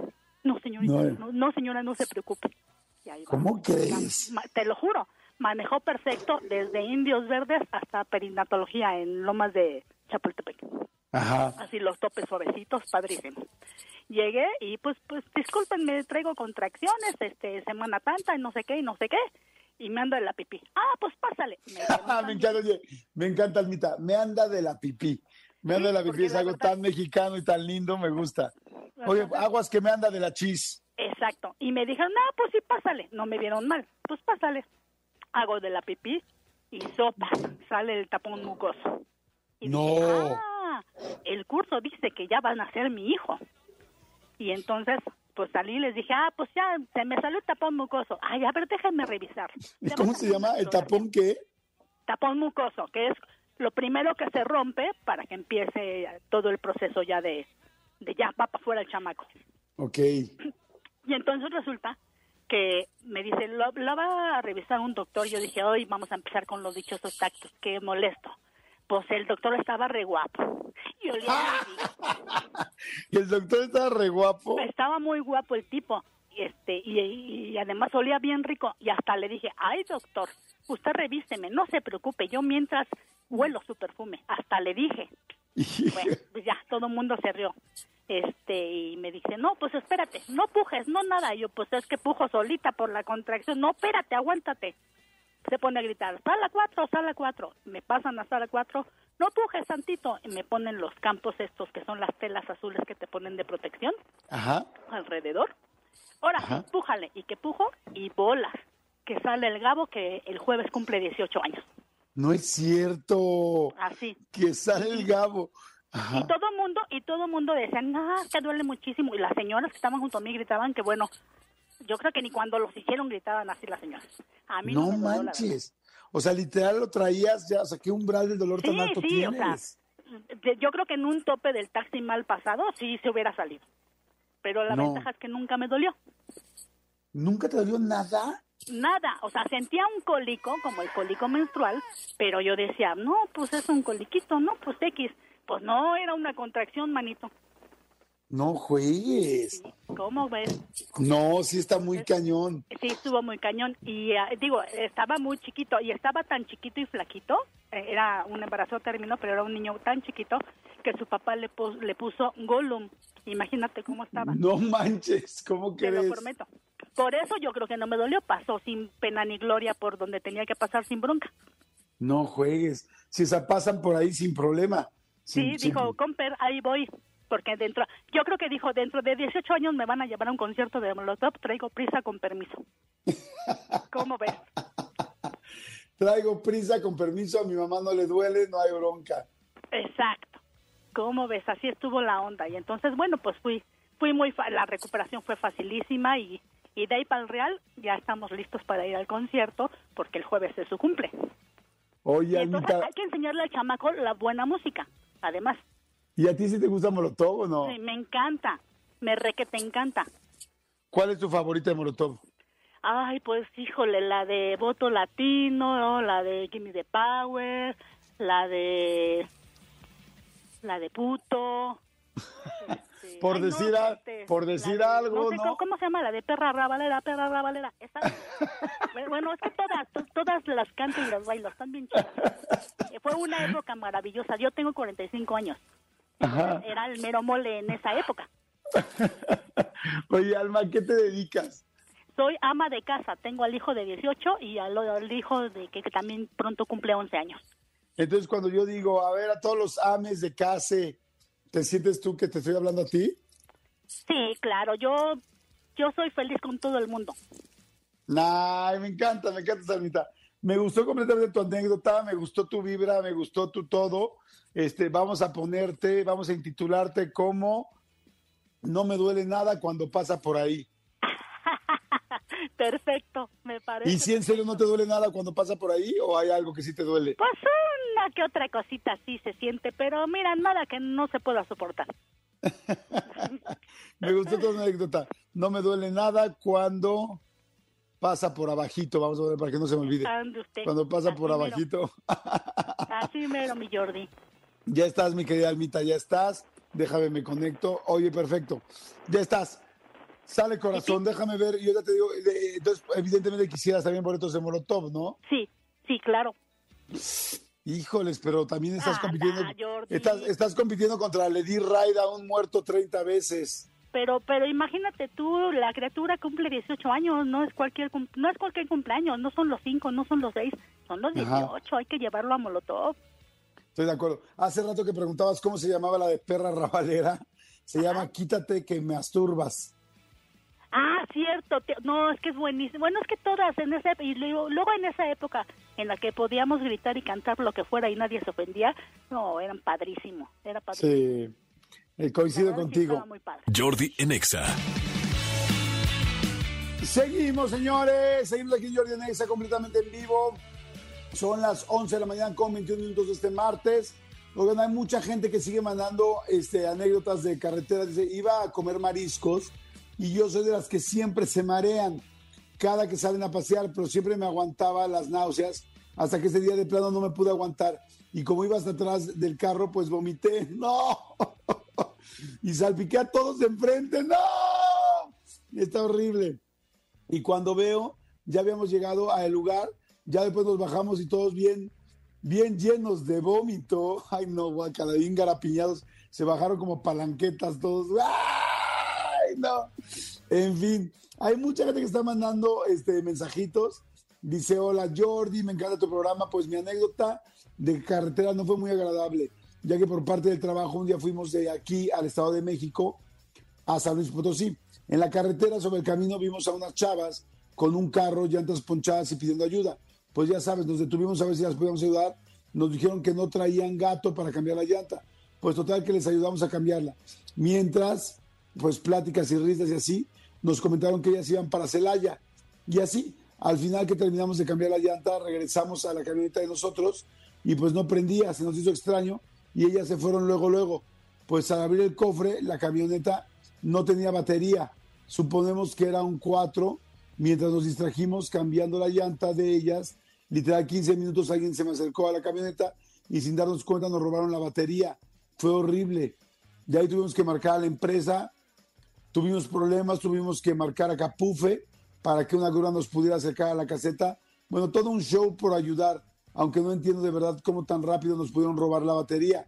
No, señorita, No, no, eh. no, señora, no se preocupe. Y ahí. ¿Cómo crees? Te lo juro, manejó perfecto desde Indios Verdes hasta perinatología en Lomas de Chapultepec Ajá. así los topes suavecitos, padrísimo. Llegué y pues, pues, discúlpenme, traigo contracciones, este, semana tanta y no sé qué y no sé qué, y me anda de la pipí. Ah, pues pásale. *laughs* Me dieron me encanta, oye, me encanta, Almita. Me anda de la pipí. Me anda de la pipí, es la algo verdad- tan mexicano y tan lindo, me gusta. Oye, aguas que me anda de la chis. Exacto. Y me dijeron, no, pues sí, pásale. No me vieron mal. Pues pásale. Hago de la pipí y sopa. Sale el tapón mucoso. Y No. dije, ah, el curso dice que ya van a ser mi hijo. Y entonces, pues salí y les dije, ah, pues ya se me salió el tapón mucoso. Ay, a ver, déjenme revisar. ¿Y ¿Cómo se llama? ¿El tapón qué? Tapón mucoso, que es lo primero que se rompe para que empiece todo el proceso ya de, de ya va para afuera el chamaco. Ok. Y entonces resulta que me dice, lo, lo va a revisar un doctor. Yo dije, hoy vamos a empezar con los dichosos tactos, qué molesto. Pues el doctor estaba re guapo. Y olía muy *laughs* rico. Y el doctor estaba re guapo. Estaba muy guapo el tipo. Y, este, y, y además olía bien rico. Y hasta le dije, ay doctor, usted revíseme, no se preocupe, yo mientras huelo su perfume. Hasta le dije. *laughs* Bueno, pues ya, todo el mundo se rió. Este, y me dice, no, pues espérate, no pujes, no nada. Y yo, pues es que pujo solita por la contracción. No, espérate, aguántate. Se pone a gritar, sala 4, sala 4. Me pasan a sala 4, no pujes tantito. Y me ponen los campos estos que son las telas azules que te ponen de protección Ajá. alrededor. Ahora, Ajá. pújale. Y que pujo y bolas. Que sale el gabo que el jueves cumple 18 años. No es cierto. Así. Que sale el gabo. Ajá. Y todo mundo, y todo mundo decía, no, que duele muchísimo. Y las señoras que estaban junto a mí gritaban que, bueno, yo creo que ni cuando los hicieron gritaban así las señoras. A mí no, No manches. O sea, literal lo traías ya, o sea, ¿qué umbral del dolor tan Sí, alto sí, o sea, tienes? Yo creo que en un tope del taxi mal pasado sí se hubiera salido. Pero la No. ventaja es que nunca me dolió. ¿Nunca te dolió nada? Nada, o sea, sentía un cólico, como el cólico menstrual, pero yo decía, no, pues es un coliquito, no, pues X. Pues no, era una contracción, manito. No juegues. ¿Cómo ves? No, sí está muy cañón. Sí, estuvo muy cañón. Y ah, digo, estaba muy chiquito y estaba tan chiquito y flaquito. eh, era un embarazo término, pero era un niño tan chiquito que su papá le, pus- le puso Gollum. Imagínate cómo estaba. No manches, ¿cómo Te lo prometo. Por eso yo creo que no me dolió. Pasó sin pena ni gloria por donde tenía que pasar sin bronca. No juegues. Si se pasan por ahí sin problema. Sí, sin- dijo, Comper, ahí voy. Porque dentro, yo creo que dijo, dentro de 18 años me van a llevar a un concierto de Molotov, traigo prisa con permiso. *laughs* ¿Cómo ves? Traigo prisa, con permiso, a mi mamá no le duele, no hay bronca. Exacto. ¿Cómo ves? Así estuvo la onda. Y entonces, bueno, pues fui, fui muy, fa- la recuperación fue facilísima y, y de ahí para el Real ya estamos listos para ir al concierto porque el jueves es su cumple. Y Oye, entonces Anita, hay que enseñarle al chamaco la buena música. Además, ¿y a ti sí te gusta Molotov o no? sí, me encanta, me re que te encanta. ¿Cuál es tu favorita de Molotov? Ay, pues híjole, la de Voto Latino, la de Gimme the Power, la de la de Puto. *laughs* este, Por ay, no, decir a- este, por la decir de- algo, sé ¿no? cómo- ¿Cómo se llama? La de perra rabalera, perra rabalera. Esa- bueno, es que todas, to- todas las canto y las bailo, están bien chidas. *laughs* Eh, Fue una época maravillosa. Yo tengo 45 años. Era el mero mole en esa época. *laughs* Oye, Alma, ¿qué te dedicas? Soy ama de casa. Tengo al hijo de 18 y al, al hijo de que, que también pronto cumple 11 años. Entonces, cuando yo digo, a ver, a todos los ames de casa, ¿te sientes tú que te estoy hablando a ti? Sí, claro. Yo, yo soy feliz con todo el mundo. Ay, me encanta, me encanta, Salmita. Me gustó completamente tu anécdota, me gustó tu vibra, me gustó tu todo. Este, vamos a ponerte, vamos a intitularte como No me duele nada cuando pasa por ahí. *laughs* Perfecto, me parece. ¿Y si en serio no te duele nada cuando pasa por ahí o hay algo que sí te duele? Pues una que otra cosita sí se siente, pero mira, nada que no se pueda soportar. *laughs* Me gustó tu anécdota. No me duele nada cuando pasa por abajito. Vamos a ver para que no se me olvide. Usted. Cuando pasa por mero. abajito. *laughs* Así mero, mi Jordi. Ya estás, mi querida Almita, ya estás. Déjame, me conecto. Oye, perfecto. Ya estás. Sale corazón, déjame ver. Yo ya te digo, entonces, evidentemente quisieras también boletos de Molotov, ¿no? Sí, sí, claro. Híjoles, pero también estás Ah, compitiendo. Jordi. Estás, estás compitiendo contra Lady Raida, un muerto 30 veces. Pero, pero imagínate tú, la criatura cumple 18 años, no es cualquier, no es cualquier cumpleaños, no son los 5, no son los 6, son los Ajá. 18, hay que llevarlo a Molotov. Estoy de acuerdo. Hace rato que preguntabas cómo se llamaba la de perra rabalera. Se llama Quítate que me asturbas. Ah, cierto, no, es que es buenísimo. Bueno, es que todas en esa y luego, luego en esa época en la que podíamos gritar y cantar lo que fuera y nadie se ofendía, no, eran padrísimo, era padrísimo. Sí, eh, coincido contigo. Jordi en Exa. Seguimos, señores. Seguimos aquí en Jordi Nexa completamente en vivo. Son las 11 de la mañana con 21 minutos de este martes. Oigan, hay mucha gente que sigue mandando este, anécdotas de carretera. Dice, iba a comer mariscos y yo soy de las que siempre se marean cada que salen a pasear, pero siempre me aguantaba las náuseas hasta que ese día de plano no me pude aguantar. Y como iba hasta atrás del carro, pues vomité. *laughs* ¡No! Y salpiqué a todos de enfrente. ¡No! Está horrible. Y cuando veo, ya habíamos llegado al lugar, ya después nos bajamos y todos bien, bien llenos de vómito. *laughs* Ay, no, guacala, bien garapiñados. Se bajaron como palanquetas todos. Ay, no. En fin, hay mucha gente que está mandando este, mensajitos. Dice, hola Jordi, me encanta tu programa. Pues mi anécdota de carretera no fue muy agradable, ya que por parte del trabajo un día fuimos de aquí al Estado de México a San Luis Potosí. En la carretera sobre el camino vimos a unas chavas con un carro, llantas ponchadas y pidiendo ayuda. Pues ya sabes, nos detuvimos a ver si las podíamos ayudar. Nos dijeron que no traían gato para cambiar la llanta. Pues total que les ayudamos a cambiarla. Mientras, pues pláticas y risas y así, nos comentaron que ellas iban para Celaya. Y así, al final que terminamos de cambiar la llanta, regresamos a la camioneta de nosotros y pues no prendía, se nos hizo extraño y ellas se fueron luego, luego. Pues al abrir el cofre, la camioneta no tenía batería. Suponemos que era un 4. Mientras nos distrajimos cambiando la llanta de ellas, literal 15 minutos alguien se me acercó a la camioneta y sin darnos cuenta nos robaron la batería. Fue horrible. De ahí tuvimos que marcar a la empresa, tuvimos problemas, tuvimos que marcar a Capufe para que una grúa nos pudiera acercar a la caseta. Bueno, todo un show por ayudar, aunque no entiendo de verdad cómo tan rápido nos pudieron robar la batería.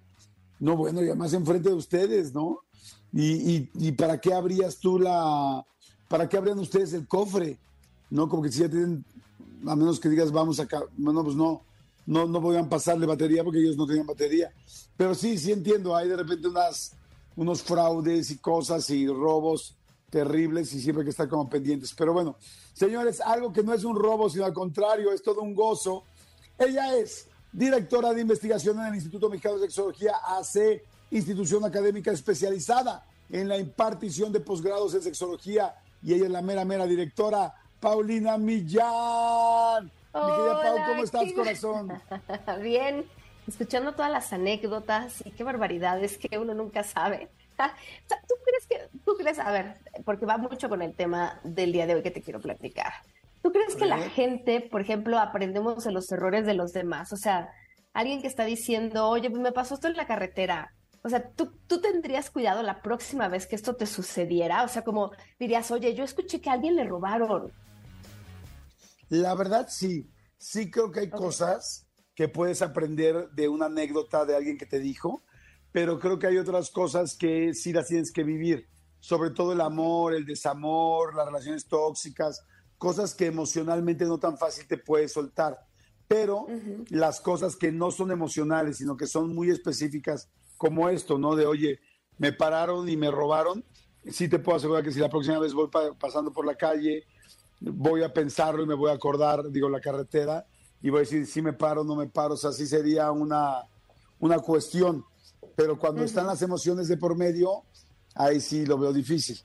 No, bueno, y además enfrente de ustedes, ¿no? Y, y, y para qué abrías tú la, para qué abrían ustedes el cofre, ¿no? Como que si ya tienen, a menos que digas vamos acá, bueno, pues no, no, no podían pasarle batería porque ellos no tenían batería. Pero sí, sí entiendo, hay de repente unas, unos fraudes y cosas y robos terribles y siempre hay que estar como pendientes. Pero bueno, señores, algo que no es un robo, sino al contrario, es todo un gozo. Ella es directora de investigación en el Instituto Mexicano de Sexología, AC, institución académica especializada en la impartición de posgrados en sexología. Y ella es la mera, mera directora, Paulina Millán. Mi querida Pau, Hola, ¿cómo estás, qué- corazón? *laughs* Bien, escuchando todas las anécdotas y qué barbaridades que uno nunca sabe. *laughs* ¿Tú crees que, tú crees, a ver, porque va mucho con el tema del día de hoy que te quiero platicar. ¿Tú crees que la gente, por ejemplo, aprendemos de los errores de los demás? O sea, alguien que está diciendo, oye, pues me pasó esto en la carretera, O sea, ¿tú, tú tendrías cuidado la próxima vez que esto te sucediera. O sea, como dirías, oye, yo escuché que a alguien le robaron. La verdad, sí. Sí creo que hay cosas que puedes aprender de una anécdota de alguien que te dijo, pero creo que hay otras cosas que sí las tienes que vivir. Sobre todo el amor, el desamor, las relaciones tóxicas, cosas que emocionalmente no tan fácil te puedes soltar. Pero las cosas que no son emocionales, sino que son muy específicas, como esto, ¿no? De, oye, me pararon y me robaron. Sí te puedo asegurar que si la próxima vez voy pa- pasando por la calle, voy a pensarlo y me voy a acordar, digo, la carretera, y voy a decir si me paro o no me paro. O sea, sí sería una, una cuestión. Pero cuando están las emociones de por medio, ahí sí lo veo difícil.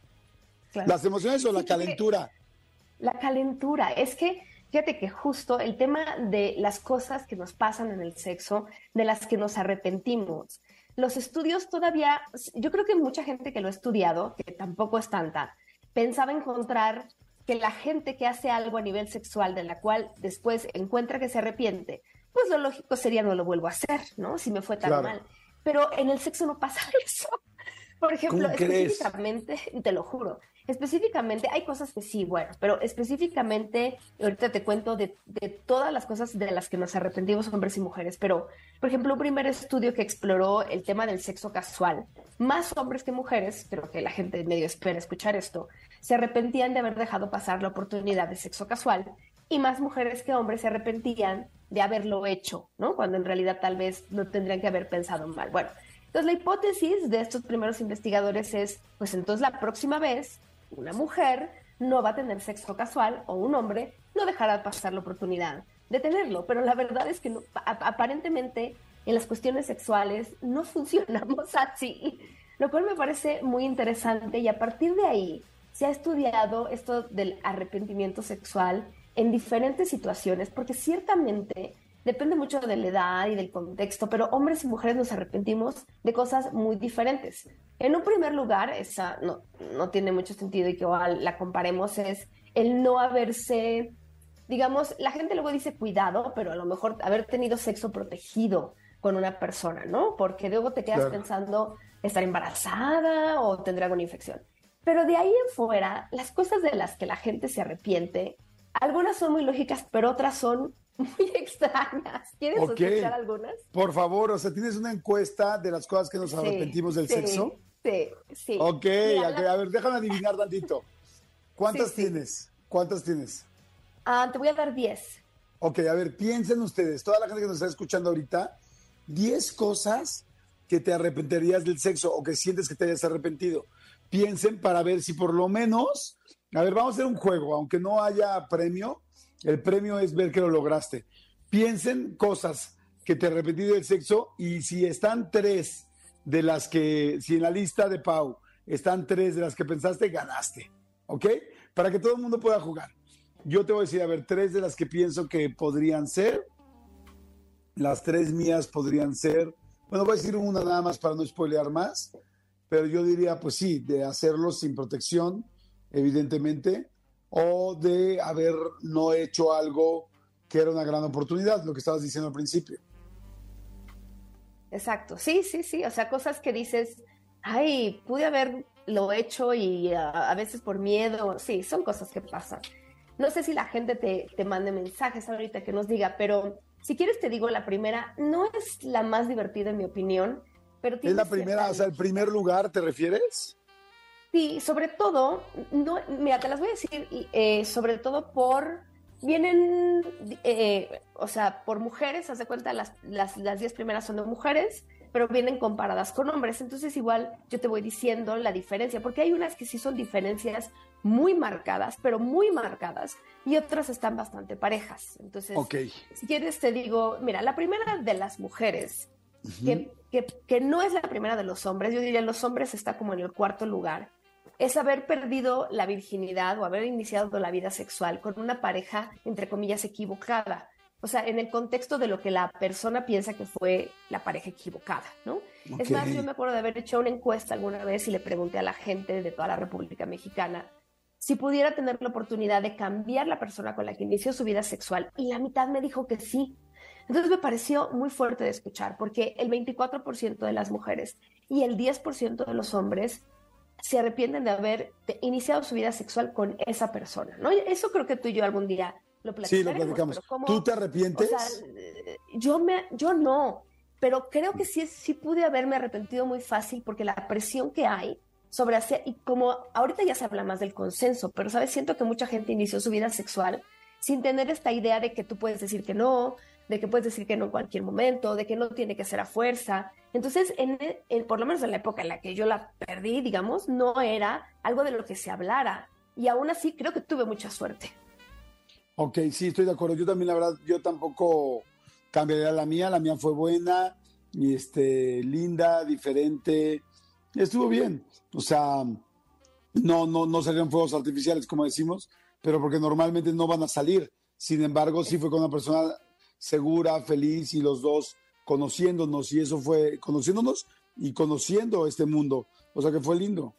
Claro. ¿Las emociones o la calentura? La calentura. Es que, fíjate que justo el tema de las cosas que nos pasan en el sexo, de las que nos arrepentimos. Los estudios todavía, yo creo que mucha gente que lo ha estudiado, que tampoco es tanta, pensaba encontrar que la gente que hace algo a nivel sexual de la cual después encuentra que se arrepiente, pues lo lógico sería no lo vuelvo a hacer, ¿no? Si me fue tan Claro. mal. Pero en el sexo no pasa *laughs* eso. Por ejemplo, específicamente, te lo juro, específicamente hay cosas que sí, bueno, pero específicamente, ahorita te cuento de, de todas las cosas de las que nos arrepentimos hombres y mujeres, pero, por ejemplo, un primer estudio que exploró el tema del sexo casual, más hombres que mujeres, pero que la gente medio espera escuchar esto, se arrepentían de haber dejado pasar la oportunidad de sexo casual y más mujeres que hombres se arrepentían de haberlo hecho, ¿no? Cuando en realidad tal vez no tendrían que haber pensado mal. Bueno, entonces la hipótesis de estos primeros investigadores es, pues entonces la próxima vez una mujer no va a tener sexo casual o un hombre no dejará pasar la oportunidad de tenerlo, pero la verdad es que aparentemente en las cuestiones sexuales no *laughs* funcionamos así, lo cual me parece muy interesante. Y a partir de ahí se ha estudiado esto del arrepentimiento sexual en diferentes situaciones, porque ciertamente depende mucho de la edad y del contexto, pero hombres y mujeres nos arrepentimos de cosas muy diferentes. En un primer lugar, esa no, no tiene mucho sentido y que la comparemos, es el no haberse, digamos, la gente luego dice cuidado, pero a lo mejor haber tenido sexo protegido con una persona, ¿no? Porque luego te quedas Claro. pensando estar embarazada o tendré alguna infección. Pero de ahí en fuera, las cosas de las que la gente se arrepiente, algunas son muy lógicas, pero otras son *laughs* muy extrañas. ¿Quieres escuchar algunas? Por favor, o sea, ¿tienes una encuesta de las cosas que nos Sí, arrepentimos del sí, sexo? Sí, sí. Ok, Mira, ok, la- a ver, déjame adivinar tantito. ¿Cuántas sí. tienes? ¿Cuántas tienes? Ah, te voy a dar 10. Ok, a ver, piensen ustedes, toda la gente que nos está escuchando ahorita, 10 cosas que te arrepentirías del sexo o que sientes que te hayas arrepentido. Piensen para ver si por lo menos, a ver, vamos a hacer un juego, aunque no haya premio, el premio es ver que lo lograste. Piensen cosas que te arrepentí del sexo y si están tres de las que, si en la lista de Pau están tres de las que pensaste, ganaste, ¿ok? Para que todo el mundo pueda jugar. Yo te voy a decir, a ver, tres de las que pienso que podrían ser. Las tres mías podrían ser. Bueno, voy a decir una nada más para no spoilear más. Pero yo diría, pues sí, de hacerlo sin protección, evidentemente, o de haber no hecho algo que era una gran oportunidad, lo que estabas diciendo al principio. Exacto. Sí, sí, sí. O sea, cosas que dices, ay, pude haberlo hecho y ah, a veces por miedo. Sí, son cosas que pasan. No sé si la gente te, te mande mensajes ahorita que nos diga, pero si quieres te digo la primera, no es la más divertida en mi opinión, pero ¿Es tiene la cierta primera, o sea, el primer lugar, te refieres? Sí, sobre todo, no, mira, te las voy a decir, eh, sobre todo por, vienen, eh, o sea, por mujeres, haz de cuenta, las, las, las diez primeras son de mujeres, pero vienen comparadas con hombres, entonces igual yo te voy diciendo la diferencia, porque hay unas que sí son diferencias muy marcadas, pero muy marcadas, y otras están bastante parejas. Entonces, si quieres te digo, mira, la primera de las mujeres, que, que, que no es la primera de los hombres, yo diría los hombres está como en el cuarto lugar, es haber perdido la virginidad o haber iniciado la vida sexual con una pareja, entre comillas, equivocada. O sea, en el contexto de lo que la persona piensa que fue la pareja equivocada, ¿no? Es más, yo me acuerdo de haber hecho una encuesta alguna vez y le pregunté a la gente de toda la República Mexicana si pudiera tener la oportunidad de cambiar la persona con la que inició su vida sexual y la mitad me dijo que sí. Entonces me pareció muy fuerte de escuchar, porque el 24% de las mujeres y el 10% de los hombres se arrepienten de haber iniciado su vida sexual con esa persona, ¿no? Eso creo que tú y yo algún día lo Sí, lo platicamos. ¿Tú te arrepientes? yo, me, yo no, pero creo que sí, sí pude haberme arrepentido muy fácil porque la presión que hay sobre hacer, y como ahorita ya se habla más del consenso, pero sabes, siento que mucha gente inició su vida sexual sin tener esta idea de que tú puedes decir que no, de que puedes decir que no en cualquier momento, de que no tiene que ser a fuerza. Entonces, en, por lo menos en la época en la que yo la perdí, digamos, no era algo de lo que se hablara. Y aún así creo que tuve mucha suerte. Ok, sí, estoy de acuerdo. Yo también, la verdad, yo tampoco cambiaría la mía. La mía fue buena, este, linda, diferente. Estuvo bien. O sea, no, no, no salieron fuegos artificiales, como decimos, pero porque normalmente no van a salir. Sin embargo, sí fue con una persona segura, feliz y los dos conociéndonos y eso fue conociéndonos y conociendo este mundo. O sea que fue lindo.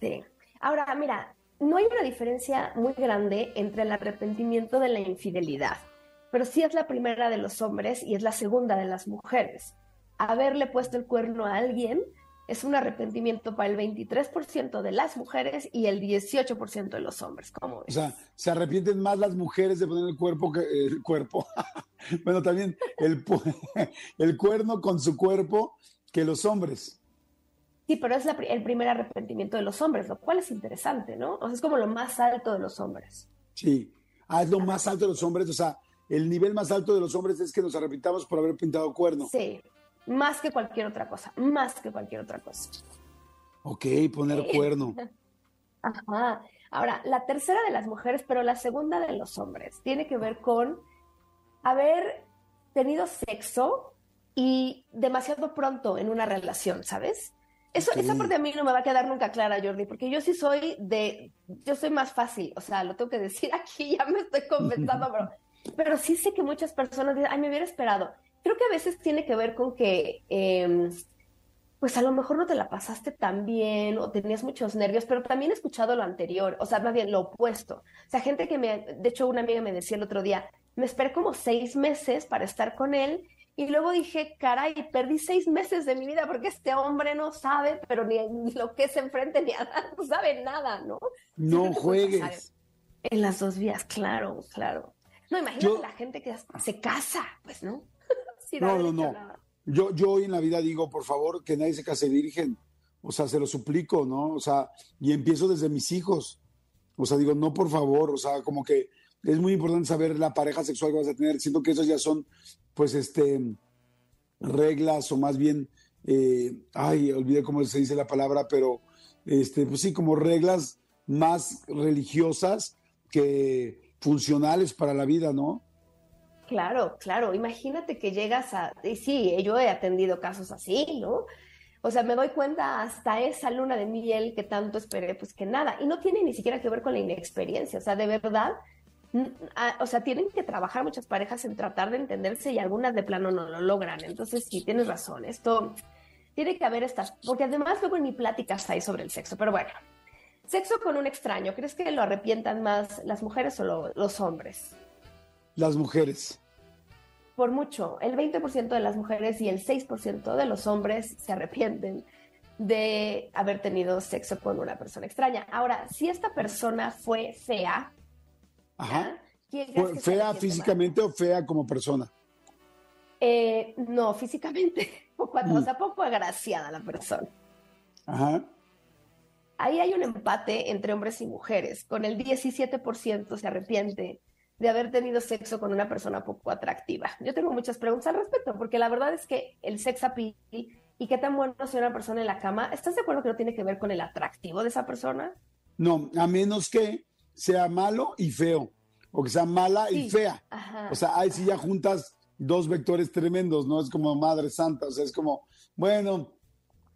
Sí. Ahora, mira, no hay una diferencia muy grande entre el arrepentimiento de la infidelidad, pero sí es la primera de los hombres y es la segunda de las mujeres. Haberle puesto el cuerno a alguien es un arrepentimiento para el 23% de las mujeres y el 18% de los hombres. ¿Cómo O sea, se arrepienten más las mujeres de poner el cuerpo que el cuerpo. *laughs* bueno, también el, *laughs* el cuerno con su cuerpo que los hombres. Sí, pero es el primer arrepentimiento de los hombres, lo cual es interesante, ¿no? O sea, es como lo más alto de los hombres. Sí, ah, es lo más alto de los hombres, o sea, el nivel más alto de los hombres es que nos arrepintamos por haber pintado cuerno. Sí, más que cualquier otra cosa, más que cualquier otra cosa. Ok, poner cuerno. *laughs* Ajá. Ahora, la tercera de las mujeres, pero la segunda de los hombres, tiene que ver con haber tenido sexo y demasiado pronto en una relación, ¿sabes? Eso, Esa parte a mí no me va a quedar nunca clara, Jordi, porque yo sí soy de, yo soy más fácil, o sea, lo tengo que decir *laughs* aquí, ya me estoy compensando, *laughs* pero, pero sí sé que muchas personas dicen, ay, me hubiera esperado creo que a veces tiene que ver con que, em, pues a lo mejor no te la pasaste tan bien o tenías muchos nervios, pero también he escuchado lo anterior, o sea, más bien lo opuesto. O sea, gente que me, de hecho, una amiga me decía el otro día, me esperé como seis meses para estar con él y luego dije, caray, perdí seis meses de mi vida porque este hombre no sabe, pero ni, lo que es enfrente ni a *laughs* no sabe nada, ¿no? No juegues. En las dos vías, claro, claro. No, imagínate la gente que se casa, pues, ¿no? No, no, no. Yo, yo hoy en la vida digo, por favor, que nadie se case virgen. O sea, se lo suplico, ¿no? O sea, y empiezo desde mis hijos. O sea, digo, no, por favor. O sea, como que es muy importante saber la pareja sexual que vas a tener. Siento que esas ya son, pues, este, reglas o más bien, eh, ay, olvidé cómo se dice la palabra, pero, este, pues sí, como reglas más religiosas que funcionales para la vida, ¿no? Claro, claro. Imagínate que llegas a. Y sí, yo he atendido casos así, ¿no? O sea, me doy cuenta hasta esa luna de miel que tanto esperé, pues que nada. Y no tiene ni siquiera que ver con la inexperiencia. O sea, de verdad, o sea, tienen que trabajar muchas parejas en tratar de entenderse y algunas de plano no lo logran. Entonces, sí, tienes razón. Esto tiene que haber estas. Porque además, luego ni pláticas hay sobre el sexo. Pero bueno, sexo con un extraño. ¿Crees que lo arrepientan más las mujeres o los hombres? Las mujeres. Por mucho, el 20% de las mujeres y el 6% de los hombres se arrepienten de haber tenido sexo con una persona extraña. Ahora, si esta persona fue fea, Ajá. ¿Fue ¿Fea físicamente o fea como persona? Eh, no, físicamente. *laughs* Cuando, O sea, poco agraciada la persona. Ajá. Ahí hay un empate entre hombres y mujeres. Con el 17% se arrepiente de haber tenido sexo con una persona poco atractiva. Yo tengo muchas preguntas al respecto, porque la verdad es que el sex appeal y qué tan bueno es una persona en la cama, ¿estás de acuerdo que no tiene que ver con el atractivo de esa persona? No, a menos que sea malo y feo, o que sea mala y fea. O sea, ahí sí ya juntas dos vectores tremendos, ¿no? Es como Madre Santa, o sea, es como, bueno,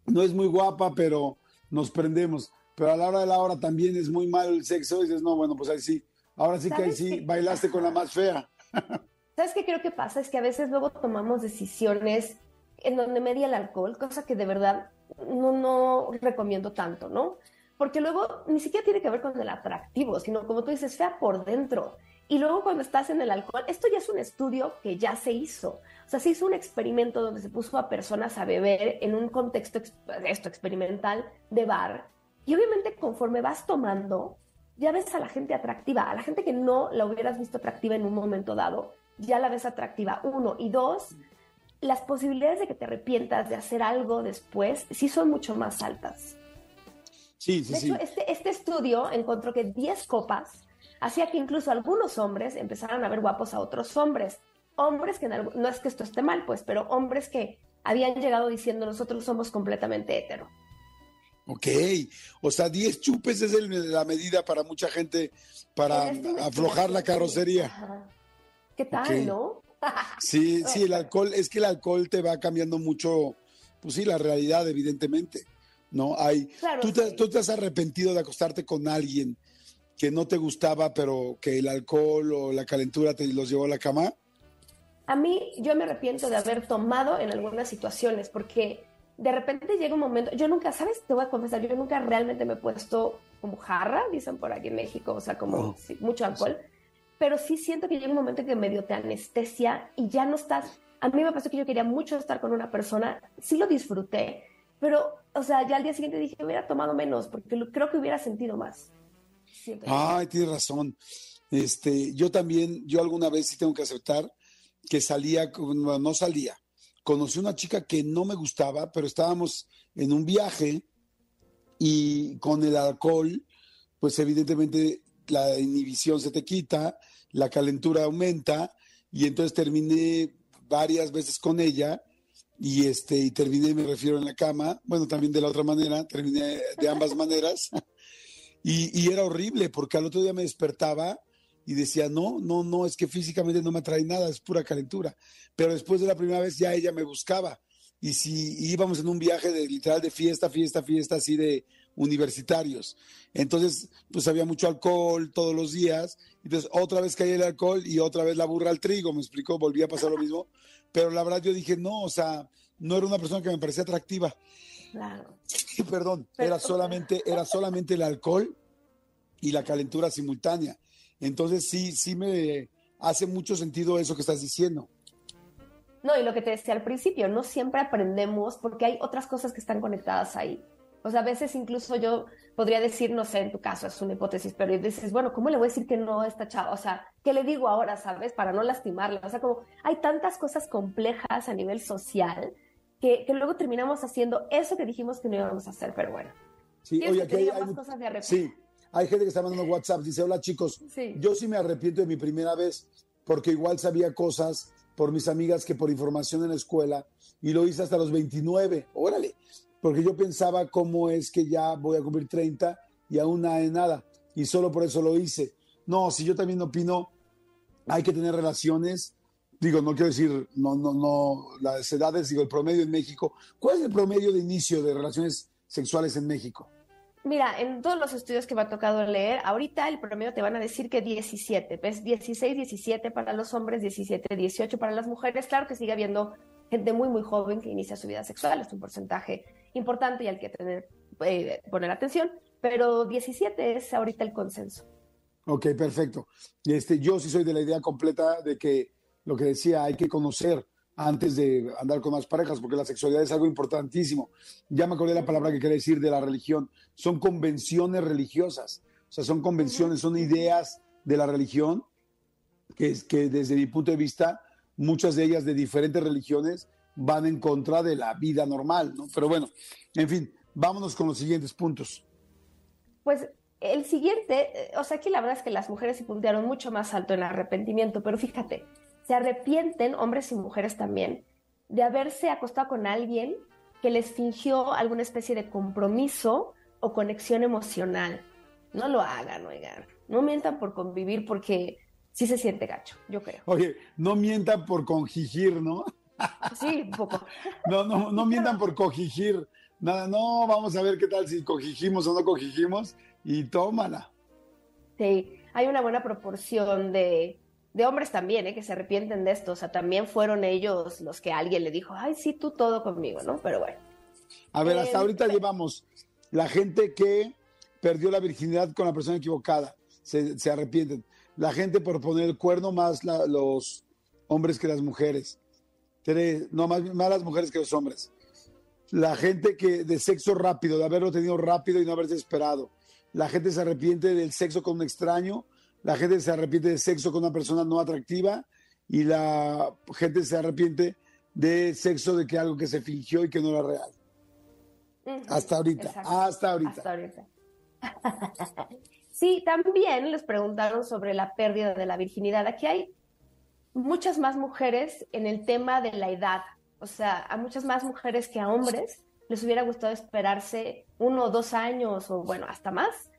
no es muy guapa, pero nos prendemos. Pero a la hora de la hora también es muy malo el sexo, y dices, no, bueno, pues ahí sí, Ahora sí que ahí sí bailaste con la más fea. *laughs* ¿Sabes qué creo que pasa? Es que a veces luego tomamos decisiones en donde media el alcohol, cosa que de verdad no, no recomiendo tanto, ¿no? Porque luego ni siquiera tiene que ver con el atractivo, sino como tú dices, fea por dentro. Y luego cuando estás en el alcohol, esto ya es un estudio que ya se hizo. O sea, se hizo un experimento donde se puso a personas a beber en un contexto esto, experimental de bar. Y obviamente conforme vas tomando, ya ves a la gente atractiva, a la gente que no la hubieras visto atractiva en un momento dado, ya la ves atractiva, uno. Y dos, las posibilidades de que te arrepientas de hacer algo después sí son mucho más altas. Sí, sí, de sí. hecho, este, este estudio encontró que 10 copas hacía que incluso algunos hombres empezaran a ver guapos a otros hombres. Hombres que, no es que esto esté mal, pues, pero hombres que habían llegado diciendo nosotros somos completamente hetero. Ok, o sea, 10 chupes es la medida para mucha gente para este aflojar la carrocería. ¿Qué tal, no? *laughs* sí, sí, el alcohol, es que el alcohol te va cambiando mucho, pues sí, la realidad, evidentemente. ¿No? Hay, ¿tú, te, ¿Tú te has arrepentido de acostarte con alguien que no te gustaba, pero que el alcohol o la calentura te los llevó a la cama? A mí, yo me arrepiento de haber tomado en algunas situaciones, porque de repente llega un momento, yo nunca, ¿sabes? Te voy a confesar, yo nunca realmente me he puesto como jarra, dicen por aquí en México, o sea, como oh. mucho alcohol, pero sí siento que llega un momento que medio te anestesia y ya no estás, a mí me pasó que yo quería mucho estar con una persona, sí lo disfruté, pero, o sea, ya al día siguiente dije, hubiera tomado menos, porque creo que hubiera sentido más. Ay, tienes razón. Este, yo también, yo alguna vez sí tengo que aceptar que salía, no salía, conocí una chica que no me gustaba, pero estábamos en un viaje y con el alcohol, pues evidentemente la inhibición se te quita, la calentura aumenta y entonces terminé varias veces con ella y este y terminé me refiero en la cama, bueno, también de la otra manera, terminé de ambas maneras. *laughs* Y, y, era horrible porque al otro día me despertaba y decía, no, no, no, es que físicamente no me atrae nada, es pura calentura. Pero después de la primera vez ya ella me buscaba. Y si íbamos en un viaje de literal de fiesta, fiesta, fiesta, así de universitarios. Entonces, pues había mucho alcohol todos los días. Entonces, otra vez caía el alcohol y otra vez la burra al trigo, me explicó, volvía a pasar lo mismo. Pero la verdad yo dije, no, o sea, no era una persona que me parecía atractiva. Claro. *laughs* Perdón, era solamente, era solamente el alcohol y la calentura simultánea. Entonces sí, sí me hace mucho sentido eso que estás diciendo. No, y lo que te decía al principio, no siempre aprendemos porque hay otras cosas que están conectadas ahí. O sea, a veces incluso yo podría decir, no sé, en tu caso es una hipótesis, pero dices, bueno, ¿cómo le voy a decir que no a esta chava? O sea, ¿qué le digo ahora, sabes? Para no lastimarla. O sea, como hay tantas cosas complejas a nivel social que, que luego terminamos haciendo eso que dijimos que no íbamos a hacer, pero bueno. Sí, oye, aquí hay, más cosas de sí, hay gente que está mandando WhatsApp, dice, hola chicos, yo sí me arrepiento de mi primera vez, porque igual sabía cosas por mis amigas que por información en la escuela, y lo hice hasta los 29, órale, porque yo pensaba cómo es que ya voy a cumplir 30 y aún nada de nada, y solo por eso lo hice. No, si yo también opino, hay que tener relaciones, digo, no quiero decir, no, no, no, las edades, digo, el promedio en México, ¿cuál es el promedio de inicio de relaciones sexuales en México? Mira, en todos los estudios que me ha tocado leer, ahorita el promedio te van a decir que 17, ¿ves? 16, 17 para los hombres, 17, 18 para las mujeres. Claro que sigue habiendo gente muy, muy joven que inicia su vida sexual, es un porcentaje importante y al que tener, eh, poner atención, pero 17 es ahorita el consenso. Ok, perfecto. Este, yo sí soy de la idea completa de que lo que decía, hay que conocer antes de andar con más parejas, porque la sexualidad es algo importantísimo. Ya me acordé la palabra que quiere decir de la religión. Son convenciones religiosas. O sea, son convenciones, son ideas de la religión que, que desde mi punto de vista, muchas de ellas de diferentes religiones van en contra de la vida normal, ¿no? Pero bueno, en fin, vámonos con los siguientes puntos. Pues el siguiente, eh, o sea, aquí la verdad es que las mujeres se puntearon mucho más alto en arrepentimiento, pero fíjate, se arrepienten, hombres y mujeres también, de haberse acostado con alguien que les fingió alguna especie de compromiso o conexión emocional. No lo hagan, oigan. No mientan por convivir porque sí se siente gacho, yo creo. Oye, no mientan por congigir, ¿no? Sí, un poco. *laughs* No, no, no mientan por cogigir. Nada, no, vamos a ver qué tal si cogigimos o no cogigimos y tómala. Sí, hay una buena proporción de de hombres también, ¿eh? que se arrepienten de esto. O sea, también fueron ellos los que alguien le dijo, ay, sí, tú todo conmigo, ¿no? Pero bueno. A ver, hasta ahorita llevamos la gente que perdió la virginidad con la persona equivocada, se, se arrepienten. la gente por poner el cuerno más la- los hombres que las mujeres. Tres, no, más, más las mujeres que los hombres. La gente que de sexo rápido, de haberlo tenido rápido y no haberse esperado. La gente se arrepiente del sexo con un extraño. La gente se arrepiente del sexo con una persona no atractiva. Y la gente se arrepiente de sexo de que algo que se fingió y que no era real. Hasta ahorita, hasta ahorita. Hasta *laughs* ahorita. sí, también les preguntaron sobre la pérdida de la virginidad. Aquí hay muchas más mujeres en el tema de la edad. O sea, a muchas más mujeres que a hombres les hubiera gustado esperarse uno o dos años o bueno, hasta más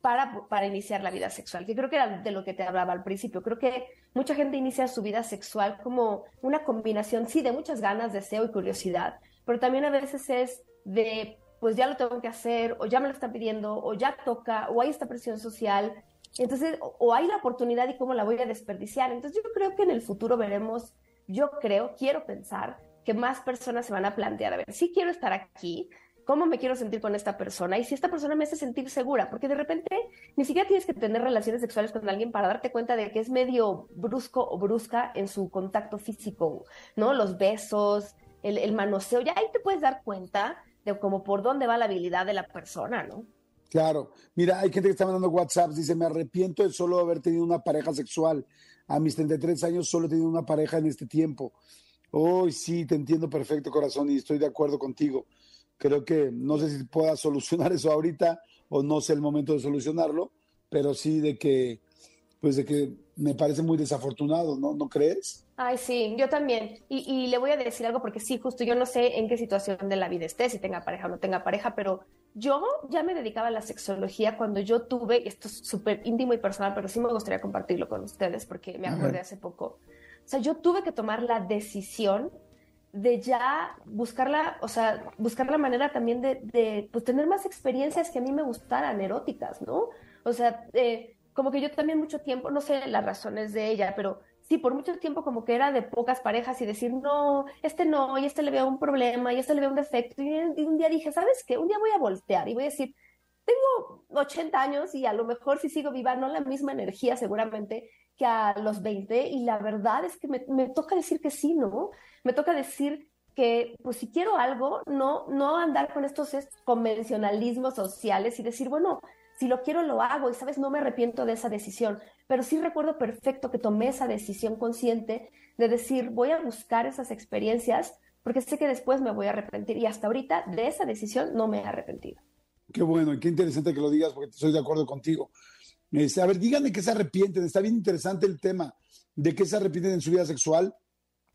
para, para iniciar la vida sexual, que creo que era de lo que te hablaba al principio. Creo que mucha gente inicia su vida sexual como una combinación, sí, de muchas ganas, deseo y curiosidad, pero también a veces es de, pues ya lo tengo que hacer, o ya me lo están pidiendo, o ya toca, o hay esta presión social. Entonces, o, o hay la oportunidad y cómo la voy a desperdiciar. Entonces, yo creo que en el futuro veremos, yo creo, quiero pensar que más personas se van a plantear, a ver, sí quiero estar aquí, cómo me quiero sentir con esta persona y si esta persona me hace sentir segura, porque de repente ni siquiera tienes que tener relaciones sexuales con alguien para darte cuenta de que es medio brusco o brusca en su contacto físico, ¿no? Los besos, el, manoseo, ya ahí te puedes dar cuenta de como por dónde va la habilidad de la persona, ¿no? Claro. Mira, hay gente que está mandando WhatsApp, dice, me arrepiento de solo haber tenido una pareja sexual. A mis 33 años solo he tenido una pareja en este tiempo. Hoy sí, te entiendo perfecto, corazón, y estoy de acuerdo contigo. Creo que no sé si pueda solucionar *laughs* eso ahorita o no sé el momento de solucionarlo, pero sí de que, pues de que me parece muy desafortunado, ¿no? ¿No crees? Ay, sí, yo también. Y, y le voy a decir algo porque sí, justo yo no sé en qué situación de la vida esté, si tenga pareja o no tenga pareja, pero yo ya me dedicaba a la sexología cuando yo tuve, esto es súper íntimo y personal, pero sí me gustaría compartirlo con ustedes porque me A acordé hace poco. O sea, yo tuve que tomar la decisión de ya buscar la, o sea, buscar la manera también de, de pues, tener más experiencias que a mí me gustaran, eróticas, ¿no? O sea, eh, como que yo también mucho tiempo, no sé las razones de ella, pero sí, por mucho tiempo como que era de pocas parejas y decir, no, este no, y este le veo un problema, y este le veo un defecto. Y, y un día dije, ¿sabes qué? Un día voy a voltear y voy a decir, tengo 80 años y a lo mejor si sigo viva, no la misma energía seguramente a los 20, y la verdad es que me, me toca decir que sí, ¿no? Me toca decir que, pues si quiero algo, no, no andar con estos es- convencionalismos sociales y decir, bueno, si lo quiero, lo hago, y sabes, no me arrepiento de esa decisión, pero sí recuerdo perfecto que tomé esa decisión consciente de decir, voy a buscar esas experiencias porque sé que después me voy a arrepentir, y hasta ahorita de esa decisión no me he arrepentido. Qué bueno y qué interesante que lo digas porque estoy de acuerdo contigo. Este, a ver, díganme qué se arrepienten. Está bien interesante el tema de qué se arrepienten en su vida sexual.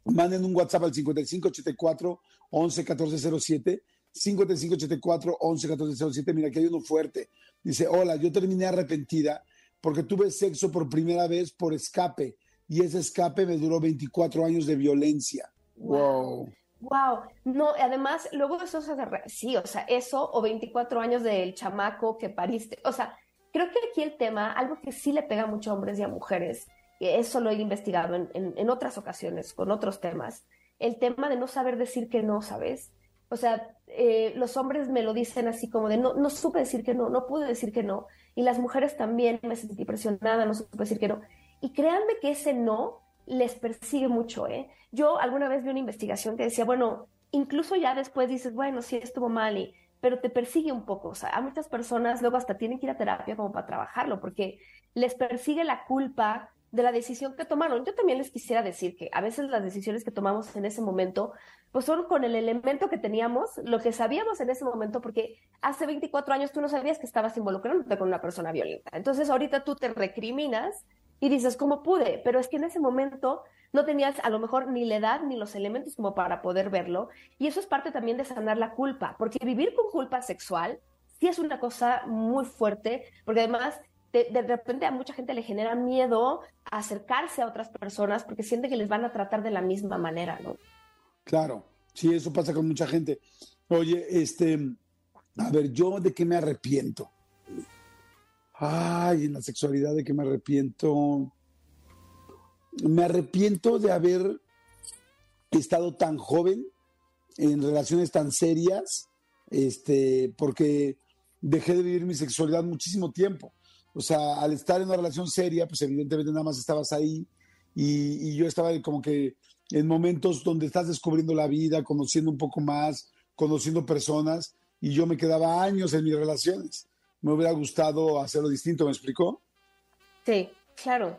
Manden un WhatsApp al 5584 11 1407. 5584 11 1407. Mira, aquí hay uno fuerte. Dice: Hola, yo terminé arrepentida porque tuve sexo por primera vez por escape y ese escape me duró 24 años de violencia. Wow. Wow, no, además, luego eso se agarra- sí, o sea, eso o 24 años del chamaco que pariste, o sea, creo que aquí el tema, algo que sí le pega mucho a hombres y a mujeres, y eso lo he investigado en, en- en otras ocasiones con otros temas, el tema de no saber decir que no, ¿sabes? O sea, eh, los hombres me lo dicen así como de no, no supe decir que no, no pude decir que no, y las mujeres también me sentí presionada, no supe decir que no, y créanme que ese no les persigue mucho, ¿eh? Yo alguna vez vi una investigación que decía, bueno, incluso ya después dices, bueno, sí estuvo mal, y, pero te persigue un poco. O sea, a muchas personas luego hasta tienen que ir a terapia como para trabajarlo, porque les persigue la culpa de la decisión que tomaron. Yo también les quisiera decir que a veces las decisiones que tomamos en ese momento, pues son con el elemento que teníamos, lo que sabíamos en ese momento, porque hace 24 años tú no sabías que estabas involucrándote con una persona violenta. Entonces ahorita tú te recriminas y dices, ¿cómo pude? Pero es que en ese momento no tenías a lo mejor ni la edad ni los elementos como para poder verlo. Y eso es parte también de sanar la culpa, porque vivir con culpa sexual sí es una cosa muy fuerte, porque además de, de repente a mucha gente le genera miedo a acercarse a otras personas porque siente que les van a tratar de la misma manera, ¿no? Claro, sí, eso pasa con mucha gente. Oye, este, a ver, yo de qué me arrepiento. Ay, en la sexualidad de qué me arrepiento. Me arrepiento de haber estado tan joven en relaciones tan serias, este, porque dejé de vivir mi sexualidad muchísimo tiempo. o sea, al estar en una relación seria, pues evidentemente nada más estabas ahí y, y yo estaba como que en momentos donde estás descubriendo la vida, conociendo un poco más, conociendo personas, y yo me quedaba años en mis relaciones. Me hubiera gustado hacerlo distinto, ¿me explicó? Sí, claro.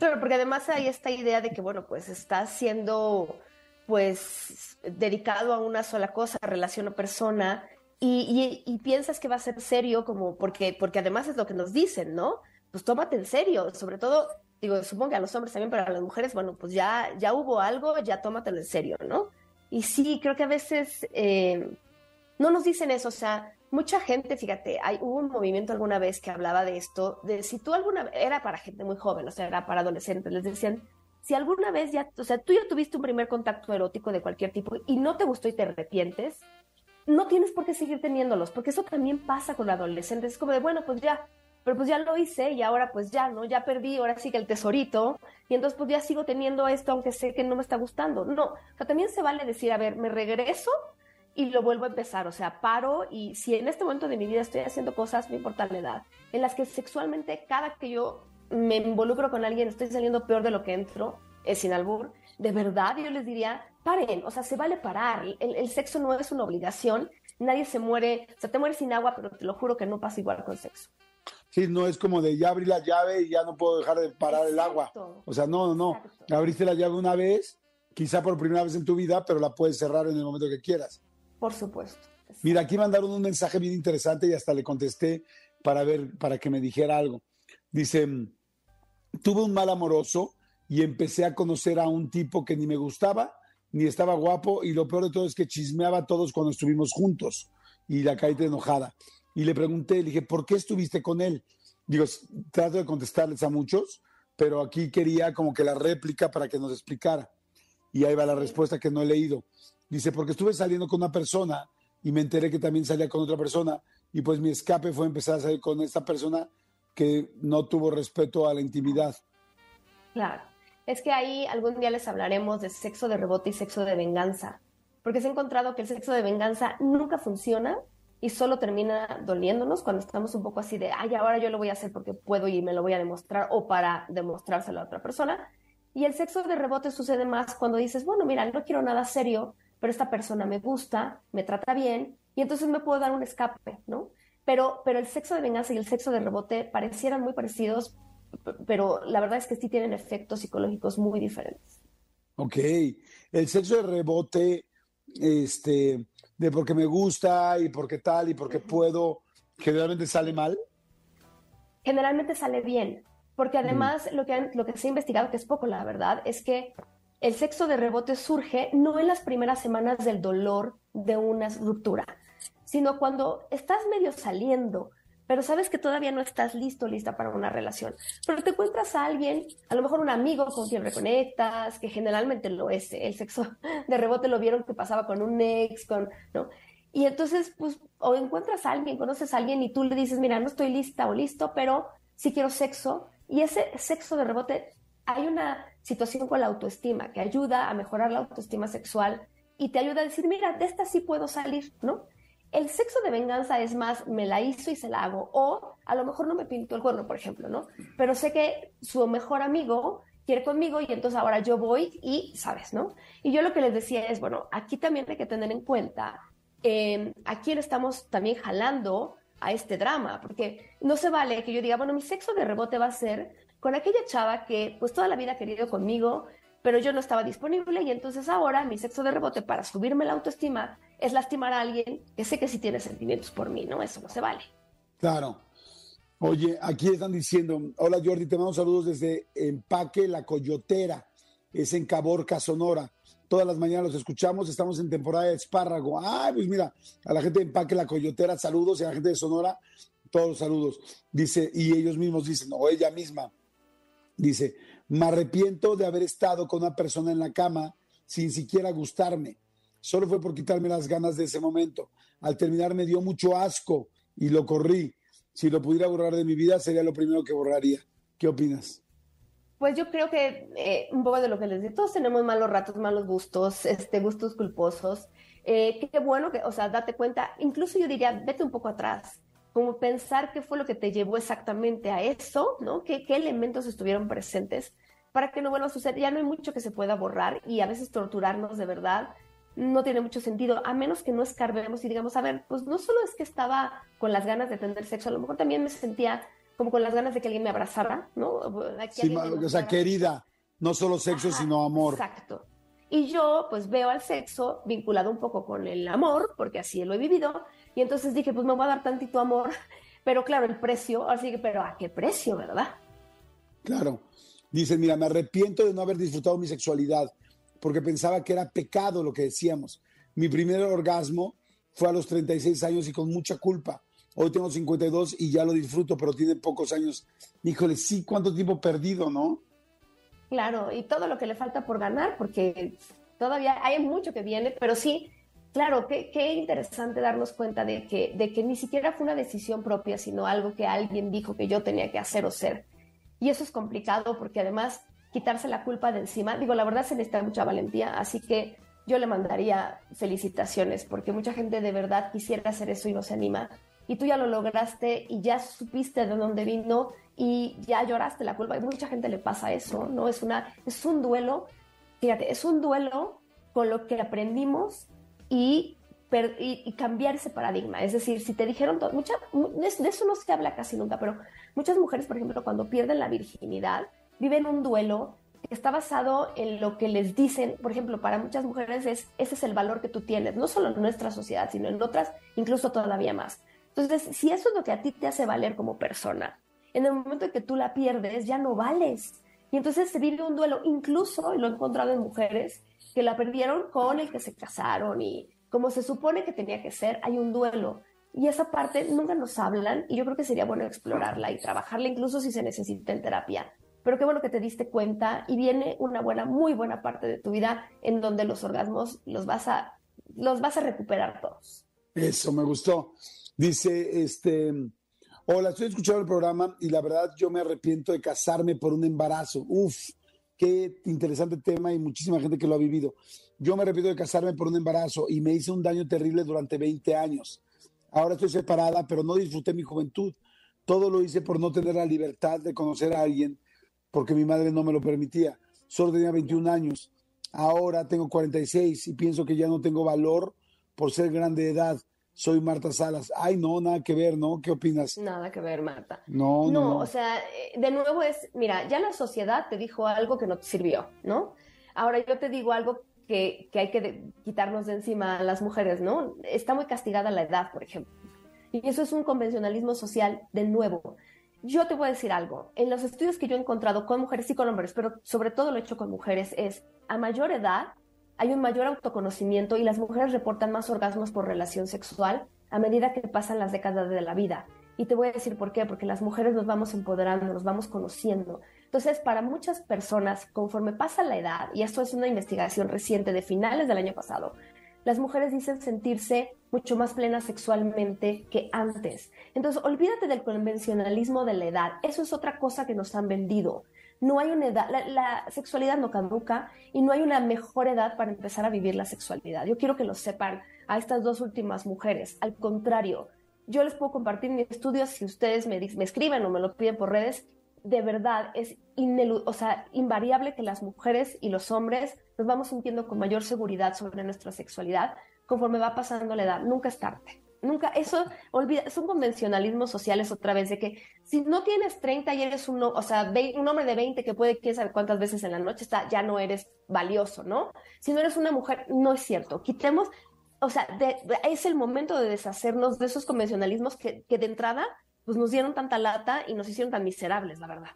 Claro, porque además hay esta idea de que, bueno, pues estás siendo, pues, dedicado a una sola cosa, relación o persona, y, piensas que va a ser serio, como porque, porque además es lo que nos dicen, ¿no? Pues tómate en serio, sobre todo, digo, supongo que a los hombres también, pero a las mujeres, bueno, pues ya, ya hubo algo, ya tómatelo en serio, ¿no? Y sí, creo que a veces eh, no nos dicen eso, o sea, mucha gente, fíjate, hay, hubo un movimiento alguna vez que hablaba de esto, de si tú alguna vez, era para gente muy joven, o sea, era para adolescentes, les decían, si alguna vez ya, o sea, tú ya tuviste un primer contacto erótico de cualquier tipo y no te gustó y te arrepientes, no tienes por qué seguir teniéndolos, porque eso también pasa con adolescentes, es como de, bueno, pues ya, pero pues ya lo hice y ahora pues ya, ¿no? Ya perdí, ahora sí que el tesorito, y entonces pues ya sigo teniendo esto aunque sé que no me está gustando. No, o sea, también se vale decir, a ver, me regreso y lo vuelvo a empezar, o sea, paro y si en este momento de mi vida estoy haciendo cosas, no importa la edad, en las que sexualmente cada que yo me involucro con alguien estoy saliendo peor de lo que entro, es sin albur, de verdad yo les diría, paren, o sea, se vale parar, el, el, sexo no es una obligación, nadie se muere, o sea, te mueres sin agua, pero te lo juro que no pasa igual con sexo. Sí, no es como de ya abrí la llave y ya no puedo dejar de parar Exacto. el agua. O sea, no, no, no. Exacto. Abriste la llave una vez, quizá por primera vez en tu vida, pero la puedes cerrar en el momento que quieras. Por supuesto. Mira, aquí mandaron un mensaje bien interesante y hasta le contesté para ver, para que me dijera algo. Dice, tuve un mal amoroso y empecé a conocer a un tipo que ni me gustaba, ni estaba guapo, y lo peor de todo es que chismeaba a todos cuando estuvimos juntos. Y la caíte enojada. Y le pregunté, le dije, ¿por qué estuviste con él? Digo, trato de contestarles a muchos, pero aquí quería como que la réplica para que nos explicara. Y ahí va la respuesta que no he leído. Dice, porque estuve saliendo con una persona y me enteré que también salía con otra persona y pues mi escape fue empezar a salir con esta persona que no tuvo respeto a la intimidad. Claro. Es que ahí algún día les hablaremos de sexo de rebote y sexo de venganza, porque se ha encontrado que el sexo de venganza nunca funciona y solo termina doliéndonos cuando estamos un poco así de, ay, ahora yo lo voy a hacer porque puedo y me lo voy a demostrar o para demostrárselo a otra persona. Y el sexo de rebote sucede más cuando dices, bueno, mira, no quiero nada serio, pero esta persona me gusta, me trata bien y entonces me puedo dar un escape, ¿no? Pero, pero el sexo de venganza y el sexo de rebote parecieran muy parecidos, pero la verdad es que sí tienen efectos psicológicos muy diferentes. Ok, el sexo de rebote, este, de porque me gusta y porque tal y porque puedo, generalmente sale mal. Generalmente sale bien, porque además mm. lo, que, lo que se ha investigado, que es poco la verdad, es que el sexo de rebote surge no en las primeras semanas del dolor de una ruptura, sino cuando estás medio saliendo, pero sabes que todavía no estás listo, lista para una relación. Pero te encuentras a alguien, a lo mejor un amigo con quien reconectas, que generalmente lo es, ¿eh? el sexo *laughs* de rebote lo vieron que pasaba con un ex, con, ¿no? Y entonces, pues, o encuentras a alguien, conoces a alguien y tú le dices, mira, no estoy lista o listo, pero sí quiero sexo. Y ese sexo de rebote, hay una situación con la autoestima que ayuda a mejorar la autoestima sexual y te ayuda a decir, mira, de esta sí puedo salir, ¿no? El sexo de venganza es más, me la hizo y se la hago. O a lo mejor no me pintó el cuerno, por ejemplo, ¿no? Pero sé que su mejor amigo quiere conmigo y entonces ahora yo voy y, ¿sabes, no? Y yo lo que les decía es, bueno, aquí también hay que tener en cuenta eh, a quién estamos también jalando a este drama, porque no se vale que yo diga, bueno, mi sexo de rebote va a ser con aquella chava que pues toda la vida ha querido conmigo, pero yo no estaba disponible y entonces ahora mi sexo de rebote para subirme la autoestima es lastimar a alguien que sé que sí tiene sentimientos por mí, ¿no? Eso no se vale. Claro. Oye, aquí están diciendo, hola Jordi, te mando saludos desde Empaque La Coyotera, es en Caborca, Sonora. Todas las mañanas los escuchamos, estamos en temporada de espárrago. Ay, pues mira, a la gente de Empaque La Coyotera, saludos, y a la gente de Sonora, todos los saludos. Dice, y ellos mismos dicen, o ella misma, dice, me arrepiento de haber estado con una persona en la cama sin siquiera gustarme. Solo fue por quitarme las ganas de ese momento. Al terminar me dio mucho asco y lo corrí. Si lo pudiera borrar de mi vida, sería lo primero que borraría. ¿Qué opinas? Pues yo creo que eh, un poco de lo que les digo, todos tenemos malos ratos, malos gustos, este, gustos culposos. Eh, qué bueno que, o sea, date cuenta, incluso yo diría, vete un poco atrás. Como pensar qué fue lo que te llevó exactamente a eso, ¿no? ¿Qué, qué elementos estuvieron presentes para que no vuelva a suceder? Ya no hay mucho que se pueda borrar y a veces torturarnos de verdad no tiene mucho sentido, a menos que no escarbemos y digamos, a ver, pues no solo es que estaba con las ganas de tener sexo, a lo mejor también me sentía como con las ganas de que alguien me abrazara, ¿no? Sí, o sea, querida, no solo sexo, sino amor. Exacto. Y yo pues veo al sexo vinculado un poco con el amor, porque así lo he vivido, y entonces dije, pues me voy a dar tantito amor, *laughs* pero claro, el precio, así que, pero ¿a qué precio, verdad? Claro. Dice, mira, me arrepiento de no haber disfrutado mi sexualidad porque pensaba que era pecado lo que decíamos. Mi primer orgasmo fue a los 36 años y con mucha culpa. Hoy tengo 52 y ya lo disfruto, pero tiene pocos años. Híjole, sí, cuánto tiempo perdido, ¿no? Claro, y todo lo que le falta por ganar, porque todavía hay mucho que viene, pero sí, claro, qué, qué interesante darnos cuenta de que, de que ni siquiera fue una decisión propia, sino algo que alguien dijo que yo tenía que hacer o ser. Y eso es complicado porque además quitarse la culpa de encima. Digo, la verdad se necesita mucha valentía, así que yo le mandaría felicitaciones, porque mucha gente de verdad quisiera hacer eso y no se anima. Y tú ya lo lograste y ya supiste de dónde vino y ya lloraste la culpa. Y mucha gente le pasa eso, ¿no? Es, una, es un duelo, fíjate, es un duelo con lo que aprendimos y, y, cambiar ese paradigma. Es decir, si te dijeron todo, mucha, de eso no se habla casi nunca, pero muchas mujeres, por ejemplo, cuando pierden la virginidad, viven un duelo que está basado en lo que les dicen, por ejemplo, para muchas mujeres es, ese es el valor que tú tienes, no solo en nuestra sociedad, sino en otras, incluso todavía más. Entonces, si eso es lo que a ti te hace valer como persona, en el momento en que tú la pierdes, ya no vales. Y entonces se vive un duelo, incluso, y lo he encontrado en mujeres, que la perdieron con el que se casaron y como se supone que tenía que ser, hay un duelo. Y esa parte nunca nos hablan y yo creo que sería bueno explorarla y trabajarla incluso si se necesita en terapia pero qué bueno que te diste cuenta y viene una buena, muy buena parte de tu vida en donde los orgasmos los vas a, los vas a recuperar todos. Eso me gustó. Dice, este, hola, estoy escuchando el programa y la verdad yo me arrepiento de casarme por un embarazo. Uf, qué interesante tema y muchísima gente que lo ha vivido. Yo me arrepiento de casarme por un embarazo y me hice un daño terrible durante 20 años. Ahora estoy separada, pero no disfruté mi juventud. Todo lo hice por no tener la libertad de conocer a alguien porque mi madre no me lo permitía. Solo tenía 21 años. Ahora tengo 46 y pienso que ya no tengo valor por ser grande de edad. Soy Marta Salas. Ay, no, nada que ver, ¿no? ¿Qué opinas? Nada que ver, Marta. No, no. No, o sea, eh, de nuevo es, mira, ya la sociedad te dijo algo que no te sirvió, ¿no? Ahora yo te digo algo que, que hay que quitarnos de encima a las mujeres, ¿no? Está muy castigada la edad, por ejemplo. Y eso es un convencionalismo social de nuevo yo te voy a decir algo. En los estudios que yo he encontrado con mujeres y con hombres, pero sobre todo lo he hecho con mujeres, es a mayor edad hay un mayor autoconocimiento y las mujeres reportan más orgasmos por relación sexual a medida que pasan las décadas de la vida. Y te voy a decir por qué, porque las mujeres nos vamos empoderando, nos vamos conociendo. Entonces, para muchas personas, conforme pasa la edad, y esto es una investigación reciente de finales del año pasado, las mujeres dicen sentirse mucho más plenas sexualmente que antes. Entonces, olvídate del convencionalismo de la edad. Eso es otra cosa que nos han vendido. No hay una edad, la, sexualidad no caduca y no hay una mejor edad para empezar a vivir la sexualidad. Yo quiero que lo sepan a estas dos últimas mujeres. Al contrario, yo les puedo compartir mis estudios si ustedes me, me escriben o me lo piden por redes. De verdad, es o sea, invariable que las mujeres y los hombres nos vamos sintiendo con mayor seguridad sobre nuestra sexualidad conforme va pasando la edad. Nunca es tarde. Nunca, eso, olvida, es un convencionalismo social, es otra vez, de que si no tienes 30 y eres un, o sea, un hombre de 20 que puede, quién sabe cuántas veces en la noche está, ya no eres valioso, ¿no? Si no eres una mujer, no es cierto. Quitemos, o sea, es el momento de deshacernos de esos convencionalismos que, que de entrada, pues nos dieron tanta lata y nos hicieron tan miserables, la verdad.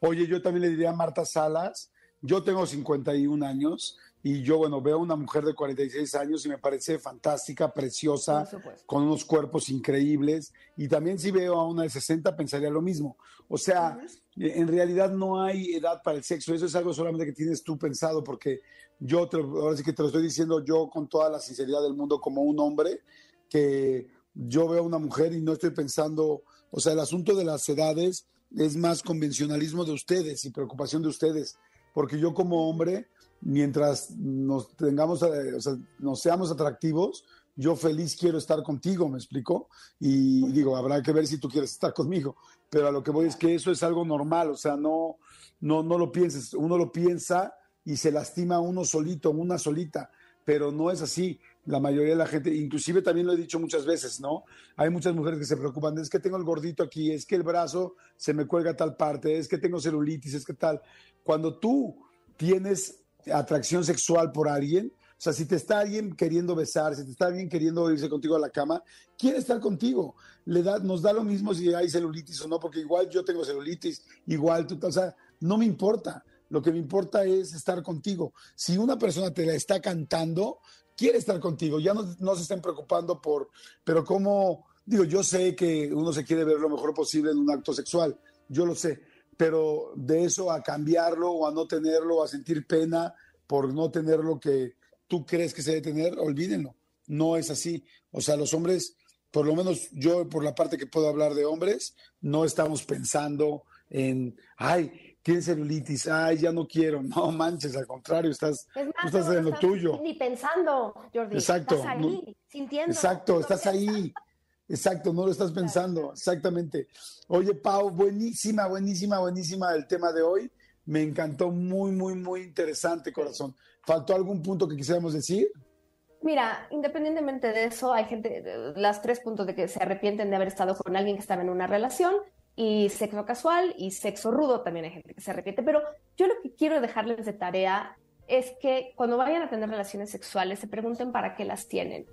Oye, yo también le diría a Marta Salas, yo tengo 51 años y yo, bueno, veo a una mujer de 46 años y me parece fantástica, preciosa, con unos cuerpos increíbles. Y también si veo a una de 60 pensaría lo mismo. O sea, en realidad no hay edad para el sexo. Eso es algo solamente que tienes tú pensado porque yo, te, ahora sí que te lo estoy diciendo yo con toda la sinceridad del mundo como un hombre, que yo veo a una mujer y no estoy pensando, o sea, el asunto de las edades es más convencionalismo de ustedes y preocupación de ustedes porque yo como hombre, mientras nos tengamos, eh, o sea, nos seamos atractivos, yo feliz quiero estar contigo, ¿me explico? Y digo, habrá que ver si tú quieres estar conmigo, pero a lo que voy es que eso es algo normal, o sea, no, no, no lo pienses, uno lo piensa y se lastima uno solito, una solita, pero no es así. La mayoría de la gente, inclusive también lo he dicho muchas veces, ¿no? Hay muchas mujeres que se preocupan, es que tengo el gordito aquí, es que el brazo se me cuelga a tal parte, es que tengo celulitis, es que tal. Cuando tú tienes atracción sexual por alguien, o sea, si te está alguien queriendo besar, si te está alguien queriendo irse contigo a la cama, quiere estar contigo. Le da, nos da lo mismo si hay celulitis o no, porque igual yo tengo celulitis, igual tú, o sea, no me importa. Lo que me importa es estar contigo. Si una persona te la está cantando, quiere estar contigo. Ya no, no se estén preocupando por, pero cómo, digo, yo sé que uno se quiere ver lo mejor posible en un acto sexual, yo lo sé, pero de eso a cambiarlo o a no tenerlo, a sentir pena por no tener lo que tú crees que se debe tener, olvídenlo. No es así. O sea, los hombres, por lo menos yo por la parte que puedo hablar de hombres, no estamos pensando en, ay, tienes celulitis, ay, ya no quiero. *laughs* No manches, al contrario, estás, Es más, tú estás no en lo estás tuyo. Ni pensando, Jordi. Exacto, Estás ahí, no- sintiendo. Exacto, estás ahí. *laughs* Exacto, no lo estás pensando. Exactamente. Oye, Pau, buenísima, buenísima, buenísima el tema de hoy. Me encantó, muy, muy, muy interesante, corazón. ¿Faltó algún punto que quisiéramos decir? Mira, independientemente de eso, hay gente, las tres puntos de que se arrepienten de haber estado con alguien que estaba en una relación y sexo casual y sexo rudo, también hay gente que se arrepiente, pero yo lo que quiero dejarles de tarea es que cuando vayan a tener relaciones sexuales se pregunten para qué las tienen.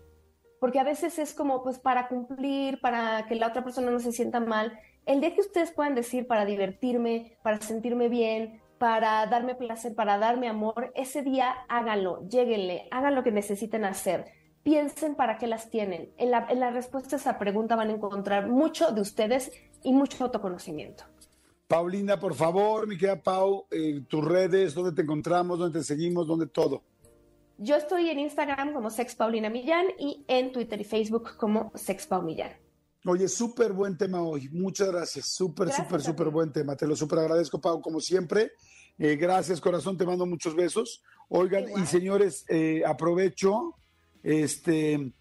Porque a veces es como, pues, para cumplir, para que la otra persona no se sienta mal. El día que ustedes puedan decir para divertirme, para sentirme bien, para darme placer, para darme amor, ese día háganlo, lléguenle, hagan lo que necesiten hacer. Piensen para qué las tienen. En la, en la respuesta a esa pregunta van a encontrar mucho de ustedes y mucho autoconocimiento. Paulina, por favor, mi querida Pau, eh, tus redes, dónde te encontramos, dónde te seguimos, dónde todo. Yo estoy en Instagram como Sex Paulina Millán y en Twitter y Facebook como Sex Pau Millán. Oye, súper buen tema hoy. Muchas gracias. Súper, súper, súper buen tema. Te lo súper agradezco, Pau, como siempre. Eh, gracias, corazón. Te mando muchos besos. Oigan, Igual. y señores, eh, aprovecho, este,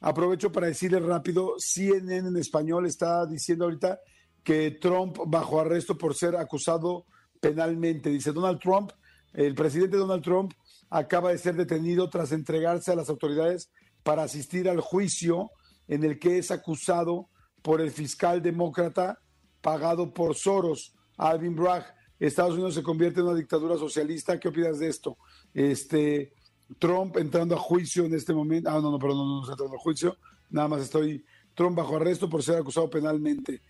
aprovecho para decirles rápido, CNN en español está diciendo ahorita que Trump bajo arresto por ser acusado penalmente. Dice Donald Trump, el presidente Donald Trump acaba de ser detenido tras entregarse a las autoridades para asistir al juicio en el que es acusado por el fiscal demócrata pagado por Soros, Alvin Bragg. Estados Unidos se convierte en una dictadura socialista. ¿Qué opinas de esto? Este, Trump entrando a juicio en este momento. Ah, no, no, perdón, no, no entrando a juicio. Nada más estoy Trump bajo arresto por ser acusado penalmente.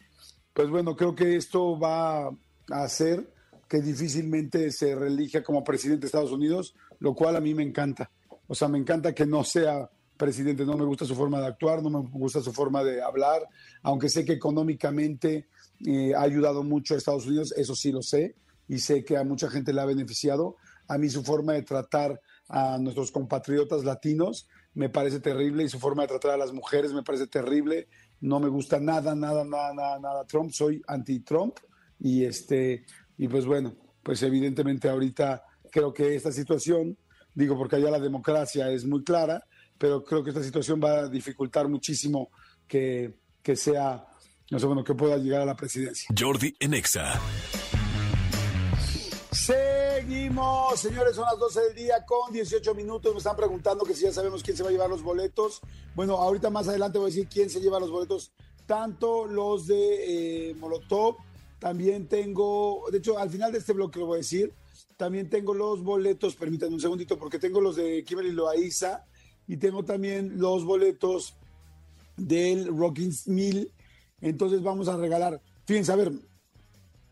Pues bueno, creo que esto va a hacer que difícilmente se reelija como presidente de Estados Unidos, lo cual a mí me encanta. O sea, me encanta que no sea presidente, no me gusta su forma de actuar, no me gusta su forma de hablar, aunque sé que económicamente eh, ha ayudado mucho a Estados Unidos, eso sí lo sé, y sé que a mucha gente le ha beneficiado. A mí su forma de tratar a nuestros compatriotas latinos me parece terrible y su forma de tratar a las mujeres me parece terrible. No me gusta nada, nada, nada, nada, nada Trump. Soy anti-Trump y este y pues bueno, pues evidentemente ahorita creo que esta situación, digo porque allá la democracia es muy clara, pero creo que esta situación va a dificultar muchísimo que, que sea, no sé, bueno, que pueda llegar a la presidencia. Jordi en Exa. Seguimos, señores, son las 12 del día con 18 minutos. Me están preguntando que si ya sabemos quién se va a llevar los boletos. Bueno, ahorita más adelante voy a decir quién se lleva los boletos, tanto los de eh, Molotov, también tengo, de hecho, al final de este bloque lo voy a decir, también tengo los boletos, permítanme un segundito, porque tengo los de Kimberly Loaiza y tengo también los boletos del Rocking Mill. Entonces vamos a regalar, fíjense, a ver,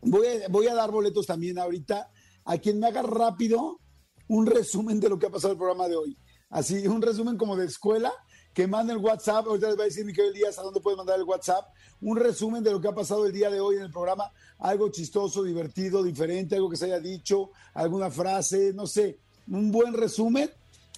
voy a, voy a dar boletos también ahorita a quien me haga rápido un resumen de lo que ha pasado el programa de hoy. Así, un resumen como de escuela, que mande el WhatsApp, ahorita les va a decir Miquel Díaz a dónde puede mandar el WhatsApp, un resumen de lo que ha pasado el día de hoy en el programa, algo chistoso, divertido, diferente, algo que se haya dicho, alguna frase, no sé, un buen resumen,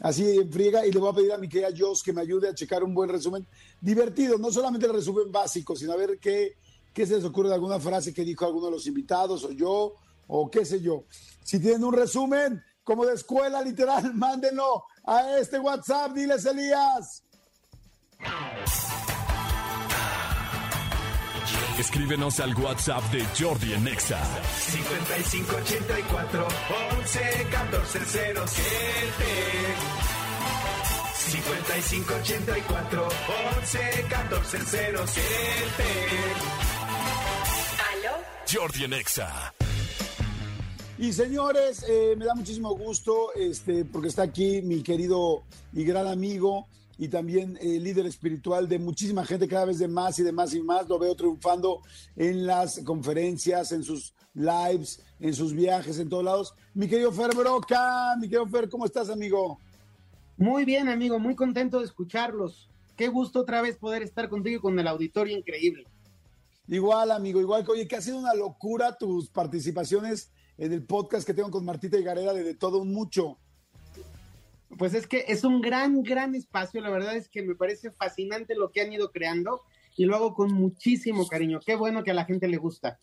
así en friega, y le voy a pedir a mi querida que me ayude a checar un buen resumen. Divertido, no solamente el resumen básico, sino a ver qué, qué se les ocurre de alguna frase que dijo alguno de los invitados o yo, o qué sé yo. Si tienen un resumen como de escuela literal, *laughs* mándenlo a este WhatsApp, diles Elías. Escríbenos al WhatsApp de Jordi en Exa. 5584 11 14 07. 5584 11 14 07. Jordi en Exa. Y señores, eh, me da muchísimo gusto este, porque está aquí mi querido y gran amigo y también eh, líder espiritual de muchísima gente, cada vez de más y de más y más. Lo veo triunfando en las conferencias, en sus lives, en sus viajes, en todos lados. Mi querido Fer Broca, mi querido Fer, ¿cómo estás, amigo? Muy bien, amigo, muy contento de escucharlos. Qué gusto otra vez poder estar contigo y con el auditorio increíble. Igual, amigo, igual que, oye, que ha sido una locura tus participaciones en el podcast que tengo con Martita y Garera de, de todo un mucho. Pues es que es un gran, gran espacio. La verdad es que me parece fascinante lo que han ido creando y lo hago con muchísimo cariño. Qué bueno que a la gente le gusta.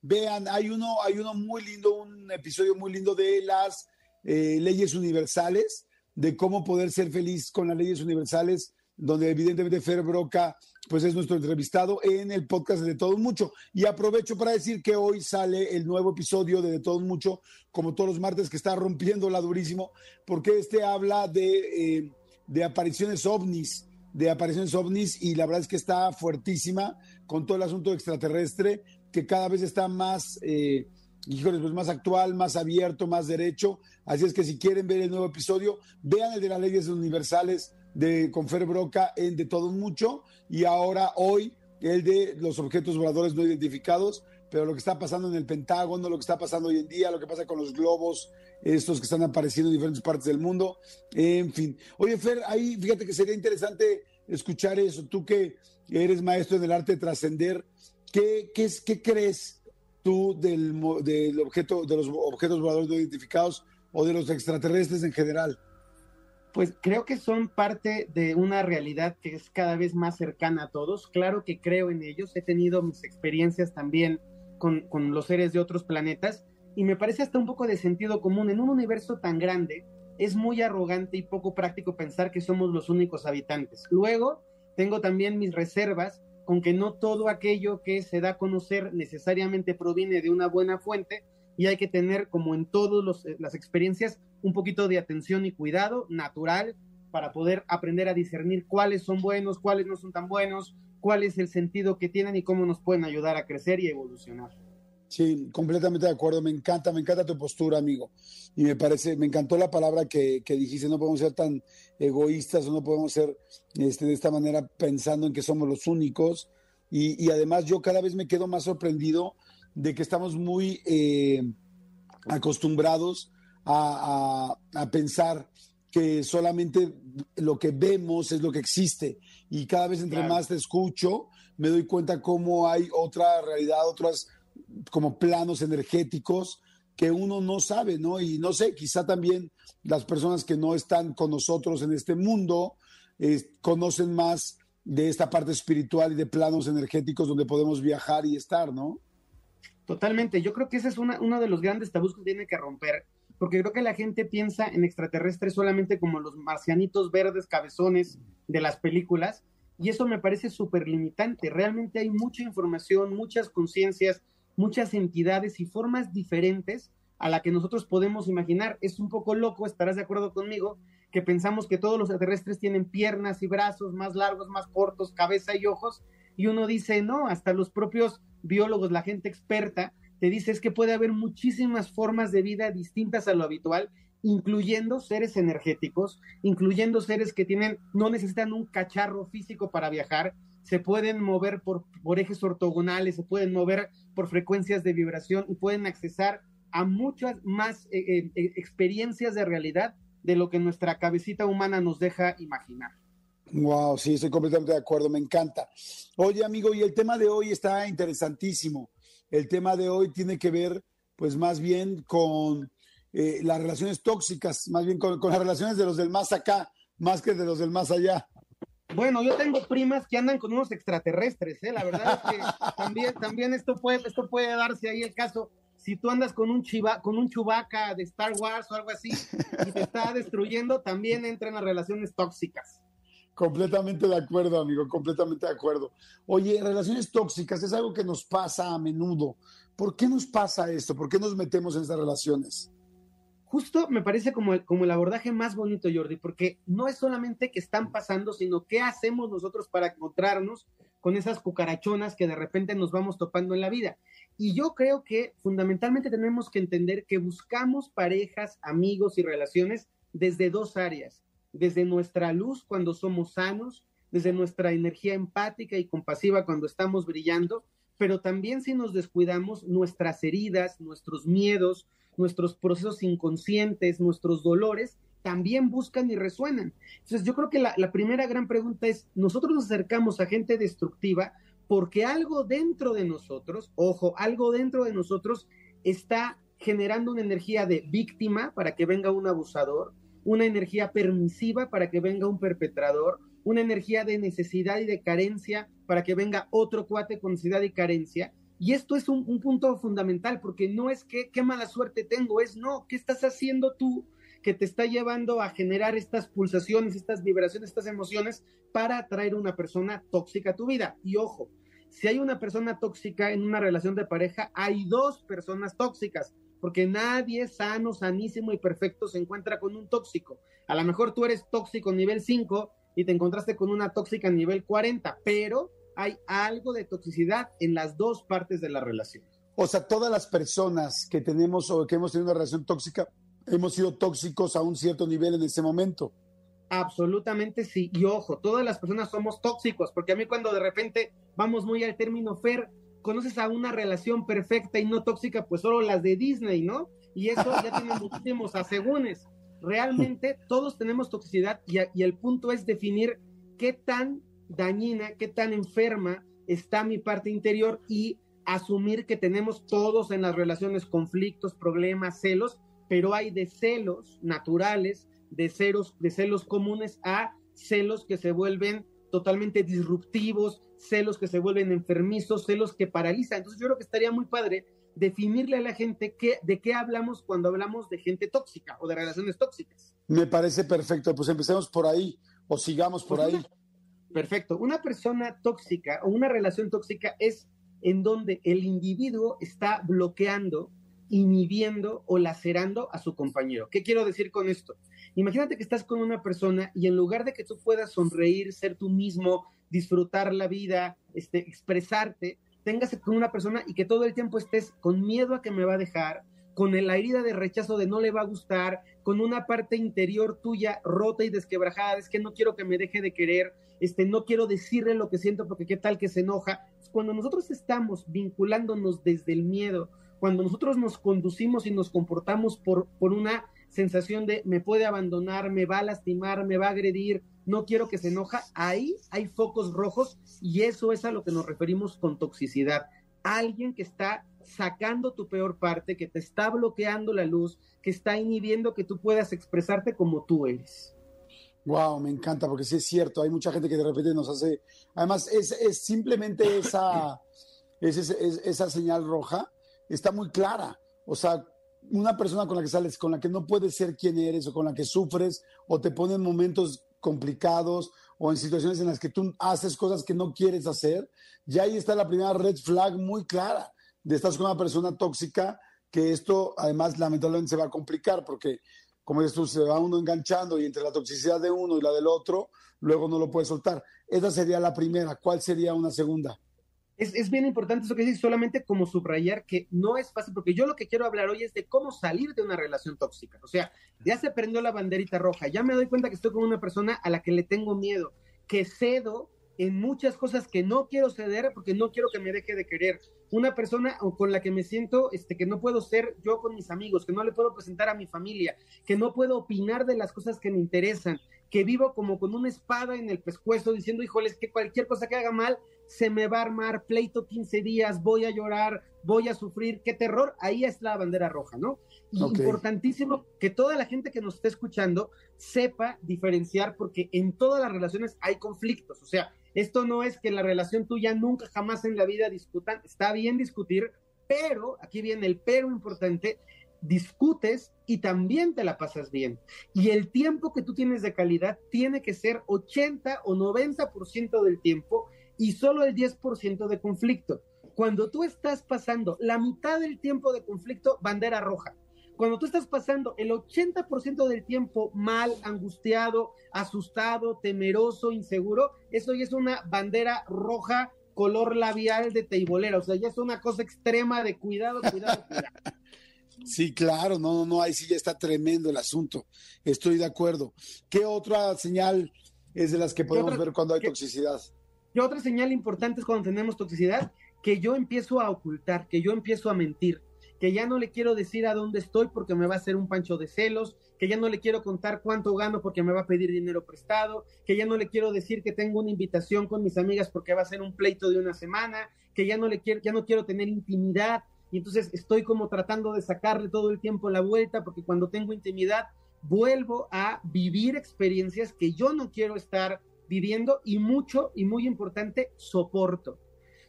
Vean, hay uno, hay uno muy lindo, un episodio muy lindo de las eh, leyes universales, de cómo poder ser feliz con las leyes universales, donde evidentemente Fer Broca pues es nuestro entrevistado en el podcast de Todo Mucho. Y aprovecho para decir que hoy sale el nuevo episodio de De Todo Mucho, como todos los martes, que está rompiéndola durísimo, porque este habla de, eh, de apariciones ovnis, de apariciones ovnis, y la verdad es que está fuertísima con todo el asunto extraterrestre, que cada vez está más... Eh, pues más actual, más abierto, más derecho. Así es que si quieren ver el nuevo episodio, vean el de las leyes universales de Confer Broca en De Todo Mucho y ahora hoy el de los objetos voladores no identificados, pero lo que está pasando en el Pentágono, lo que está pasando hoy en día, lo que pasa con los globos, estos que están apareciendo en diferentes partes del mundo, en fin. Oye, Fer, ahí fíjate que sería interesante escuchar eso, tú que eres maestro en el arte de trascender, ¿qué, qué, es, ¿qué crees tú del, del objeto, de los objetos voladores no identificados o de los extraterrestres en general? Pues creo que son parte de una realidad que es cada vez más cercana a todos. Claro que creo en ellos, he tenido mis experiencias también con, con, los seres de otros planetas y me parece hasta un poco de sentido común. En un universo tan grande es muy arrogante y poco práctico pensar que somos los únicos habitantes. Luego, tengo también mis reservas con que no todo aquello que se da a conocer necesariamente proviene de una buena fuente y hay que tener, como en todas las experiencias, un poquito de atención y cuidado natural para poder aprender a discernir cuáles son buenos, cuáles no son tan buenos, cuál es el sentido que tienen y cómo nos pueden ayudar a crecer y evolucionar. Sí, completamente de acuerdo. Me encanta, me encanta tu postura, amigo. Y me parece, me encantó la palabra que, que dijiste, no podemos ser tan egoístas o no podemos ser este, de esta manera pensando en que somos los únicos. Y, y además yo cada vez me quedo más sorprendido de que estamos muy eh, acostumbrados a, a, a, pensar que solamente lo que vemos es lo que existe. Y cada vez entre claro. más te escucho, me doy cuenta cómo hay otra realidad, otros como planos energéticos que uno no sabe, ¿no? Y no sé, quizá también las personas que no están con nosotros en este mundo eh, conocen más de esta parte espiritual y de planos energéticos donde podemos viajar y estar, ¿no? Totalmente, yo creo que ese es uno de los grandes tabús que tiene que romper, porque creo que la gente piensa en extraterrestres solamente como los marcianitos verdes cabezones de las películas, y eso me parece súper limitante. Realmente hay mucha información, muchas conciencias, muchas entidades y formas diferentes a la que nosotros podemos imaginar. Es un poco loco, estarás de acuerdo conmigo, que pensamos que todos los extraterrestres tienen piernas y brazos más largos, más cortos, cabeza y ojos, y uno dice, no, hasta los propios biólogos, la gente experta, te dice es que puede haber muchísimas formas de vida distintas a lo habitual, incluyendo seres energéticos, incluyendo seres que tienen, no necesitan un cacharro físico para viajar, se pueden mover por, por ejes ortogonales, se pueden mover por frecuencias de vibración y pueden accesar a muchas más eh, eh, experiencias de realidad de lo que nuestra cabecita humana nos deja imaginar. Wow, sí, estoy completamente de acuerdo, me encanta. Oye, amigo, y el tema de hoy está interesantísimo. El tema de hoy tiene que ver, pues, más bien con eh, las relaciones tóxicas, más bien con, las relaciones de los del más acá, más que de los del más allá. Bueno, yo tengo primas que andan con unos extraterrestres, ¿eh? La verdad es que también, también esto, puede, esto puede darse ahí el caso. Si tú andas con un, chiva, con un chubaca de Star Wars o algo así y te está destruyendo, también entran las relaciones tóxicas. Completamente de acuerdo, amigo, completamente de acuerdo. Oye, relaciones tóxicas es algo que nos pasa a menudo. ¿Por qué nos pasa esto? ¿Por qué nos metemos en estas relaciones? Justo me parece como el, como el abordaje más bonito, Jordi, porque no es solamente que están pasando, sino qué hacemos nosotros para encontrarnos con esas cucarachonas que de repente nos vamos topando en la vida. Y yo creo que fundamentalmente tenemos que entender que buscamos parejas, amigos y relaciones desde dos áreas desde nuestra luz cuando somos sanos, desde nuestra energía empática y compasiva cuando estamos brillando, pero también si nos descuidamos, nuestras heridas, nuestros miedos, nuestros procesos inconscientes, nuestros dolores, también buscan y resuenan. Entonces yo creo que la, la primera gran pregunta es, nosotros nos acercamos a gente destructiva porque algo dentro de nosotros, ojo, algo dentro de nosotros está generando una energía de víctima para que venga un abusador, una energía permisiva para que venga un perpetrador, una energía de necesidad y de carencia para que venga otro cuate con necesidad y carencia. Y esto es un, punto fundamental porque no es que qué mala suerte tengo, es no, ¿qué estás haciendo tú que te está llevando a generar estas pulsaciones, estas vibraciones, estas emociones para atraer una persona tóxica a tu vida? Y ojo, si hay una persona tóxica en una relación de pareja, hay dos personas tóxicas porque nadie sano, sanísimo y perfecto se encuentra con un tóxico. A lo mejor tú eres tóxico nivel 5 y te encontraste con una tóxica nivel 40, pero hay algo de toxicidad en las dos partes de la relación. O sea, todas las personas que tenemos o que hemos tenido una relación tóxica, hemos sido tóxicos a un cierto nivel en ese momento. Absolutamente sí. Y ojo, todas las personas somos tóxicos, porque a mí cuando de repente vamos muy al término Fer, conoces a una relación perfecta y no tóxica, pues solo las de Disney, ¿no? Y eso ya tiene *laughs* muchísimos asegúnes. Realmente todos tenemos toxicidad y, y el punto es definir qué tan dañina, qué tan enferma está mi parte interior y asumir que tenemos todos en las relaciones conflictos, problemas, celos, pero hay de celos naturales, de celos, de celos comunes a celos que se vuelven totalmente disruptivos, celos que se vuelven enfermizos, celos que paralizan. Entonces yo creo que estaría muy padre definirle a la gente qué, de qué hablamos cuando hablamos de gente tóxica o de relaciones tóxicas. Me parece perfecto, pues empecemos por ahí o sigamos por pues ahí. perfecto. Una persona tóxica o una relación tóxica es en donde el individuo está bloqueando, inhibiendo o lacerando a su compañero. ¿Qué quiero decir con esto? Imagínate que estás con una persona y en lugar de que tú puedas sonreír, ser tú mismo, disfrutar la vida, este, expresarte, tengas con una persona y que todo el tiempo estés con miedo a que me va a dejar, con la herida de rechazo de no le va a gustar, con una parte interior tuya rota y desquebrajada, es que no quiero que me deje de querer, este, no quiero decirle lo que siento porque qué tal que se enoja. Cuando nosotros estamos vinculándonos desde el miedo, cuando nosotros nos conducimos y nos comportamos por, por una sensación de me puede abandonar, me va a lastimar, me va a agredir, no quiero que se enoja, ahí hay focos rojos y eso es a lo que nos referimos con toxicidad. Alguien que está sacando tu peor parte, que te está bloqueando la luz, que está inhibiendo que tú puedas expresarte como tú eres. Wow, me encanta porque sí es cierto, hay mucha gente que de repente nos hace, además es, es simplemente esa, esa señal roja, está muy clara. O sea, una persona con la que sales, con la que no puedes ser quien eres o con la que sufres o te pone en momentos complicados o en situaciones en las que tú haces cosas que no quieres hacer, ya ahí está la primera red flag muy clara de estar con una persona tóxica que esto además lamentablemente se va a complicar porque como tú, se va uno enganchando y entre la toxicidad de uno y la del otro, luego no lo puede soltar. Esa sería la primera. ¿Cuál sería una segunda? Es, bien importante eso que dices, solamente como subrayar que no es fácil, porque yo lo que quiero hablar hoy es de cómo salir de una relación tóxica. O sea, ya se prendió la banderita roja, ya me doy cuenta que estoy con una persona a la que le tengo miedo, que cedo en muchas cosas que no quiero ceder porque no quiero que me deje de querer. Una persona con la que me siento este, que no puedo ser yo con mis amigos, que no le puedo presentar a mi familia, que no puedo opinar de las cosas que me interesan, que vivo como con una espada en el pescuezo diciendo, híjoles, que cualquier cosa que haga mal se me va a armar, pleito 15 días, voy a llorar, voy a sufrir, qué terror, ahí es la bandera roja, ¿no? Y importantísimo que toda la gente que nos esté escuchando sepa diferenciar, porque en todas las relaciones hay conflictos, o sea, esto no es que la relación tuya nunca jamás en la vida discutan, está bien discutir, pero, aquí viene el pero importante, discutes y también te la pasas bien. Y el tiempo que tú tienes de calidad tiene que ser 80 o 90% del tiempo y solo el 10% de conflicto. Cuando tú estás pasando la mitad del tiempo de conflicto, bandera roja. Cuando tú estás pasando el 80% del tiempo mal, angustiado, asustado, temeroso, inseguro, eso ya es una bandera roja color labial de teibolera. O sea, ya es una cosa extrema de cuidado, cuidado, cuidado. *laughs* Sí, claro, no, no, no, ahí sí ya está tremendo el asunto. Estoy de acuerdo. ¿Qué otra señal es de las que podemos ver cuando hay toxicidad? ¿Qué otra señal importante es cuando tenemos toxicidad? Que yo empiezo a ocultar, que yo empiezo a mentir, que ya no le quiero decir a dónde estoy porque me va a hacer un pancho de celos, que ya no le quiero contar cuánto gano porque me va a pedir dinero prestado, que ya no le quiero decir que tengo una invitación con mis amigas porque va a ser un pleito de una semana, que ya no le quiero, ya no quiero tener intimidad y entonces estoy como tratando de sacarle todo el tiempo la vuelta porque cuando tengo intimidad vuelvo a vivir experiencias que yo no quiero estar viviendo y mucho y muy importante, soporto.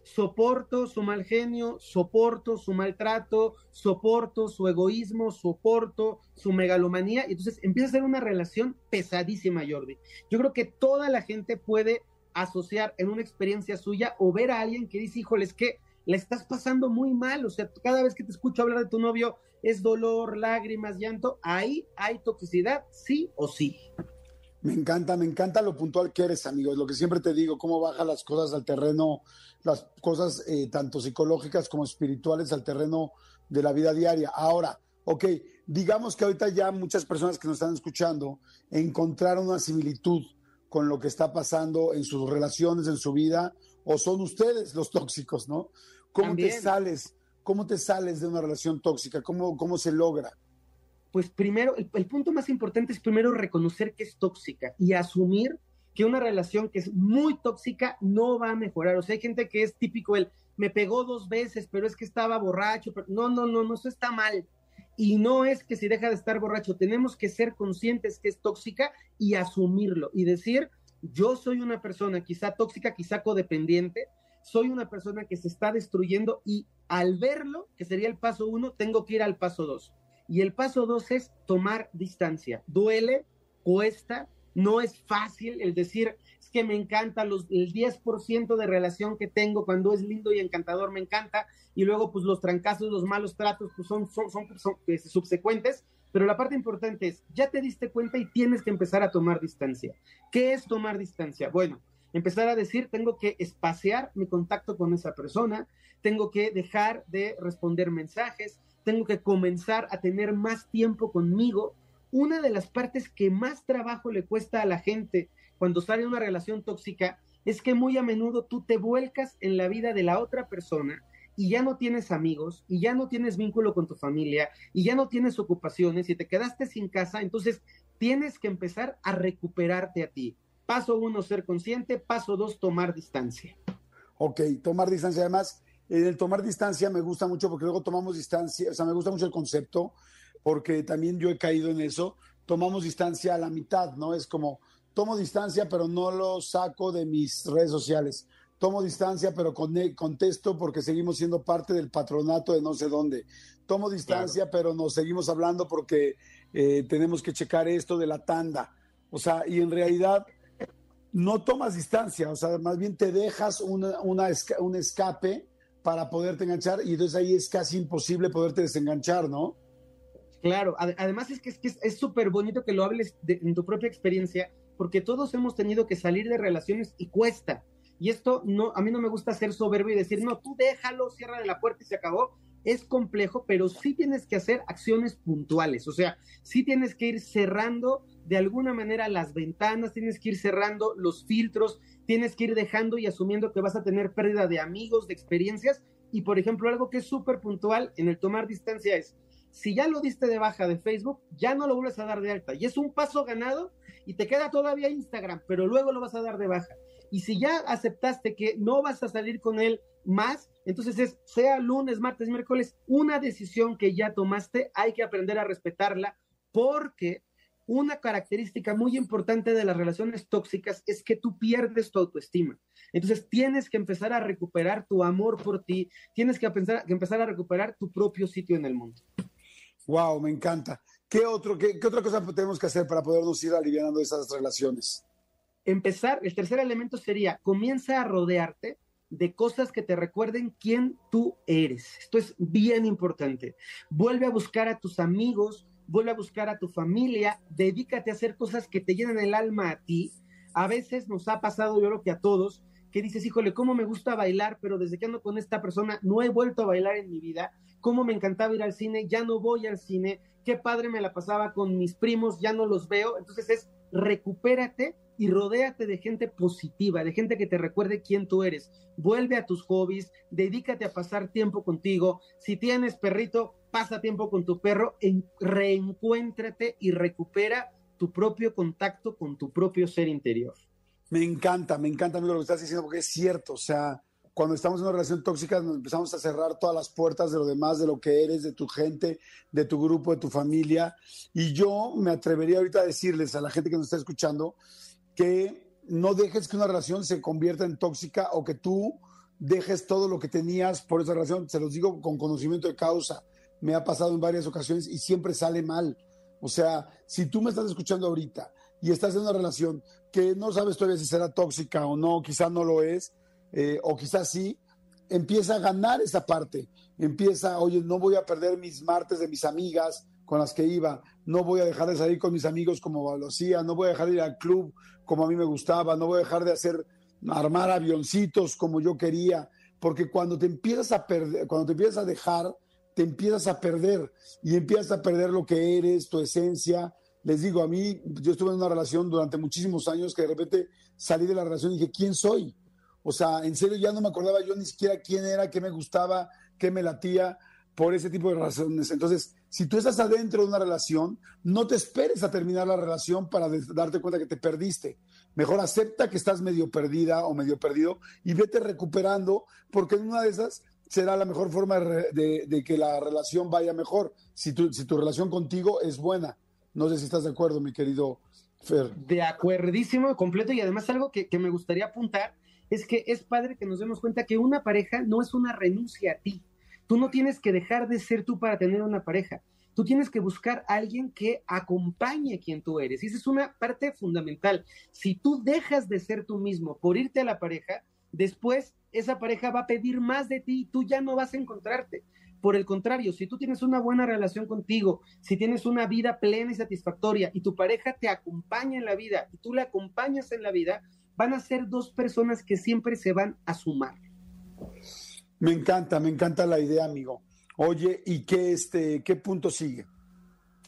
Soporto su mal genio, soporto su maltrato, soporto su egoísmo, soporto su megalomanía. Y entonces empieza a ser una relación pesadísima, Jordi. Yo creo que toda la gente puede asociar en una experiencia suya o ver a alguien que dice, híjole, es que la estás pasando muy mal, o sea, cada vez que te escucho hablar de tu novio es dolor, lágrimas, llanto, ahí hay toxicidad, sí o sí. Me encanta, me encanta lo puntual que eres, amigo. Es lo que siempre te digo, cómo baja las cosas al terreno, las cosas eh, tanto psicológicas como espirituales al terreno de la vida diaria. Ahora, ok, digamos que ahorita ya muchas personas que nos están escuchando encontraron una similitud con lo que está pasando en sus relaciones, en su vida, o son ustedes los tóxicos, ¿no? ¿Cómo te sales? ¿Cómo te sales de una relación tóxica? ¿Cómo, cómo se logra? Pues primero, el, punto más importante es primero reconocer que es tóxica y asumir que una relación que es muy tóxica no va a mejorar. O sea, hay gente que es típico el me pegó dos veces, pero es que estaba borracho. Pero... No, no, no, no, eso está mal. Y no es que si deja de estar borracho, tenemos que ser conscientes que es tóxica y asumirlo y decir, yo soy una persona quizá tóxica, quizá codependiente, soy una persona que se está destruyendo y al verlo, que sería el paso uno, tengo que ir al paso dos. Y el paso dos es tomar distancia. Duele, cuesta, no es fácil el decir, es que me encanta los, el 10% de relación que tengo cuando es lindo y encantador, me encanta, y luego pues los trancazos, los malos tratos, pues son, son, son, este, subsecuentes, pero la parte importante es, ya te diste cuenta y tienes que empezar a tomar distancia. ¿Qué es tomar distancia? Bueno, empezar a decir, tengo que espaciar mi contacto con esa persona, tengo que dejar de responder mensajes, tengo que comenzar a tener más tiempo conmigo. Una de las partes que más trabajo le cuesta a la gente cuando sale una relación tóxica es que muy a menudo tú te vuelcas en la vida de la otra persona y ya no tienes amigos y ya no tienes vínculo con tu familia y ya no tienes ocupaciones y te quedaste sin casa, entonces tienes que empezar a recuperarte a ti. Paso uno, ser consciente. Paso dos, tomar distancia. Ok, tomar distancia. Además, en el tomar distancia me gusta mucho porque luego tomamos distancia, o sea, me gusta mucho el concepto porque también yo he caído en eso. Tomamos distancia a la mitad, ¿no? Es como, tomo distancia, pero no lo saco de mis redes sociales. Tomo distancia, pero contesto porque seguimos siendo parte del patronato de no sé dónde. Tomo distancia, pero nos seguimos hablando porque eh, tenemos que checar esto de la tanda. O sea, y en realidad no tomas distancia, o sea, más bien te dejas un escape para poderte enganchar y entonces ahí es casi imposible poderte desenganchar, ¿no? Claro, además es que es súper bonito que lo hables en tu propia experiencia, porque todos hemos tenido que salir de relaciones y cuesta. Y esto no, a mí no me gusta ser soberbio y decir, no, tú déjalo, cierra de la puerta y se acabó. Es complejo, pero sí tienes que hacer acciones puntuales. O sea, sí tienes que ir cerrando de alguna manera las ventanas, tienes que ir cerrando los filtros, tienes que ir dejando y asumiendo que vas a tener pérdida de amigos, de experiencias. Y por ejemplo, algo que es súper puntual en el tomar distancia es, si ya lo diste de baja de Facebook, ya no lo vuelves a dar de alta. Y es un paso ganado y te queda todavía Instagram, pero luego lo vas a dar de baja. Y si ya aceptaste que no vas a salir con él más, entonces es, sea lunes, martes, miércoles, una decisión que ya tomaste, hay que aprender a respetarla porque una característica muy importante de las relaciones tóxicas es que tú pierdes tu autoestima. Entonces tienes que empezar a recuperar tu amor por ti, tienes que, pensar, que empezar a recuperar tu propio sitio en el mundo. Wow, me encanta. ¿Qué, otro, qué, qué otra cosa tenemos que hacer para podernos ir aliviando esas relaciones? Empezar, el tercer elemento sería, comienza a rodearte de cosas que te recuerden quién tú eres. Esto es bien importante. Vuelve a buscar a tus amigos, vuelve a buscar a tu familia, dedícate a hacer cosas que te llenen el alma a ti. A veces nos ha pasado, yo creo que a todos, que dices, híjole, cómo me gusta bailar, pero desde que ando con esta persona no he vuelto a bailar en mi vida. Cómo me encantaba ir al cine, ya no voy al cine. Qué padre me la pasaba con mis primos, ya no los veo. Entonces es recupérate y rodéate de gente positiva, de gente que te recuerde quién tú eres. Vuelve a tus hobbies, dedícate a pasar tiempo contigo. Si tienes perrito, pasa tiempo con tu perro, en, reencuéntrate y recupera tu propio contacto con tu propio ser interior. Me encanta, me encanta amigo lo que estás diciendo porque es cierto, o sea, cuando estamos en una relación tóxica nos empezamos a cerrar todas las puertas de lo demás, de lo que eres, de tu gente, de tu grupo, de tu familia. Y yo me atrevería ahorita a decirles a la gente que nos está escuchando, que no dejes que una relación se convierta en tóxica o que tú dejes todo lo que tenías por esa relación. Se los digo con conocimiento de causa. Me ha pasado en varias ocasiones y siempre sale mal. O sea, si tú me estás escuchando ahorita y estás en una relación que no sabes todavía si será tóxica o no, quizás no lo es, eh, o quizás sí, empieza a ganar esa parte. Empieza, oye, no voy a perder mis martes de mis amigas con las que iba, no voy a dejar de salir con mis amigos como lo hacía, no voy a dejar de ir al club como a mí me gustaba, no voy a dejar de hacer, armar avioncitos como yo quería, porque cuando te empiezas a perder, cuando te empiezas a dejar, te empiezas a perder y empiezas a perder lo que eres, tu esencia. Les digo, a mí, yo estuve en una relación durante muchísimos años que de repente salí de la relación y dije, ¿quién soy? O sea, en serio ya no me acordaba yo ni siquiera quién era, qué me gustaba, qué me latía por ese tipo de razones. Entonces, si tú estás adentro de una relación, no te esperes a terminar la relación para darte cuenta que te perdiste. Mejor acepta que estás medio perdida o medio perdido y vete recuperando, porque en una de esas será la mejor forma de, que la relación vaya mejor, si tu, si tu relación contigo es buena. No sé si estás de acuerdo, mi querido Fer. De acuerdísimo, completo, y además algo que, que me gustaría apuntar es que es padre que nos demos cuenta que una pareja no es una renuncia a ti Tú no tienes que dejar de ser tú para tener una pareja. Tú tienes que buscar a alguien que acompañe a quien tú eres. Y esa es una parte fundamental. Si tú dejas de ser tú mismo por irte a la pareja, después esa pareja va a pedir más de ti y tú ya no vas a encontrarte. Por el contrario, si tú tienes una buena relación contigo, si tienes una vida plena y satisfactoria y tu pareja te acompaña en la vida y tú la acompañas en la vida, van a ser dos personas que siempre se van a sumar. Me encanta, me encanta la idea, amigo. Oye, ¿y qué, este, qué punto sigue?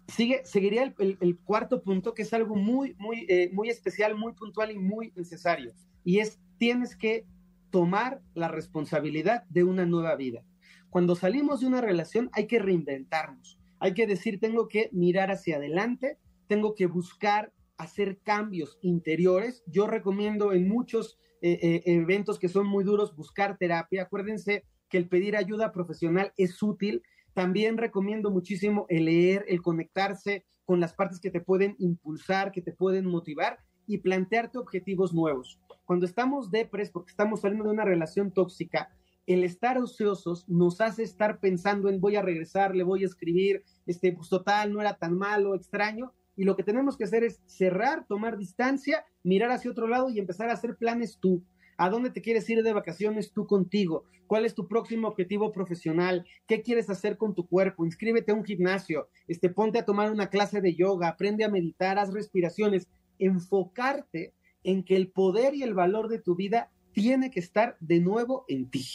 Sigue, seguiría el, cuarto punto, que es algo muy, muy, eh, muy especial, muy puntual y muy necesario. Y es, tienes que tomar la responsabilidad de una nueva vida. Cuando salimos de una relación hay que reinventarnos. Hay que decir, tengo que mirar hacia adelante, tengo que buscar hacer cambios interiores. Yo recomiendo en muchos eh, eh, eventos que son muy duros, buscar terapia. Acuérdense que el pedir ayuda profesional es útil. También recomiendo muchísimo el leer, el conectarse con las partes que te pueden impulsar, que te pueden motivar y plantearte objetivos nuevos. Cuando estamos depres, porque estamos saliendo de una relación tóxica, el estar ociosos nos hace estar pensando en voy a regresar, le voy a escribir, este, pues total, no era tan malo, extraño, y lo que tenemos que hacer es cerrar, tomar distancia, mirar hacia otro lado y empezar a hacer planes tú. ¿A dónde te quieres ir de vacaciones tú contigo? ¿Cuál es tu próximo objetivo profesional? ¿Qué quieres hacer con tu cuerpo? Inscríbete a un gimnasio, este, ponte a tomar una clase de yoga, aprende a meditar, haz respiraciones. Enfocarte en que el poder y el valor de tu vida tiene que estar de nuevo en ti.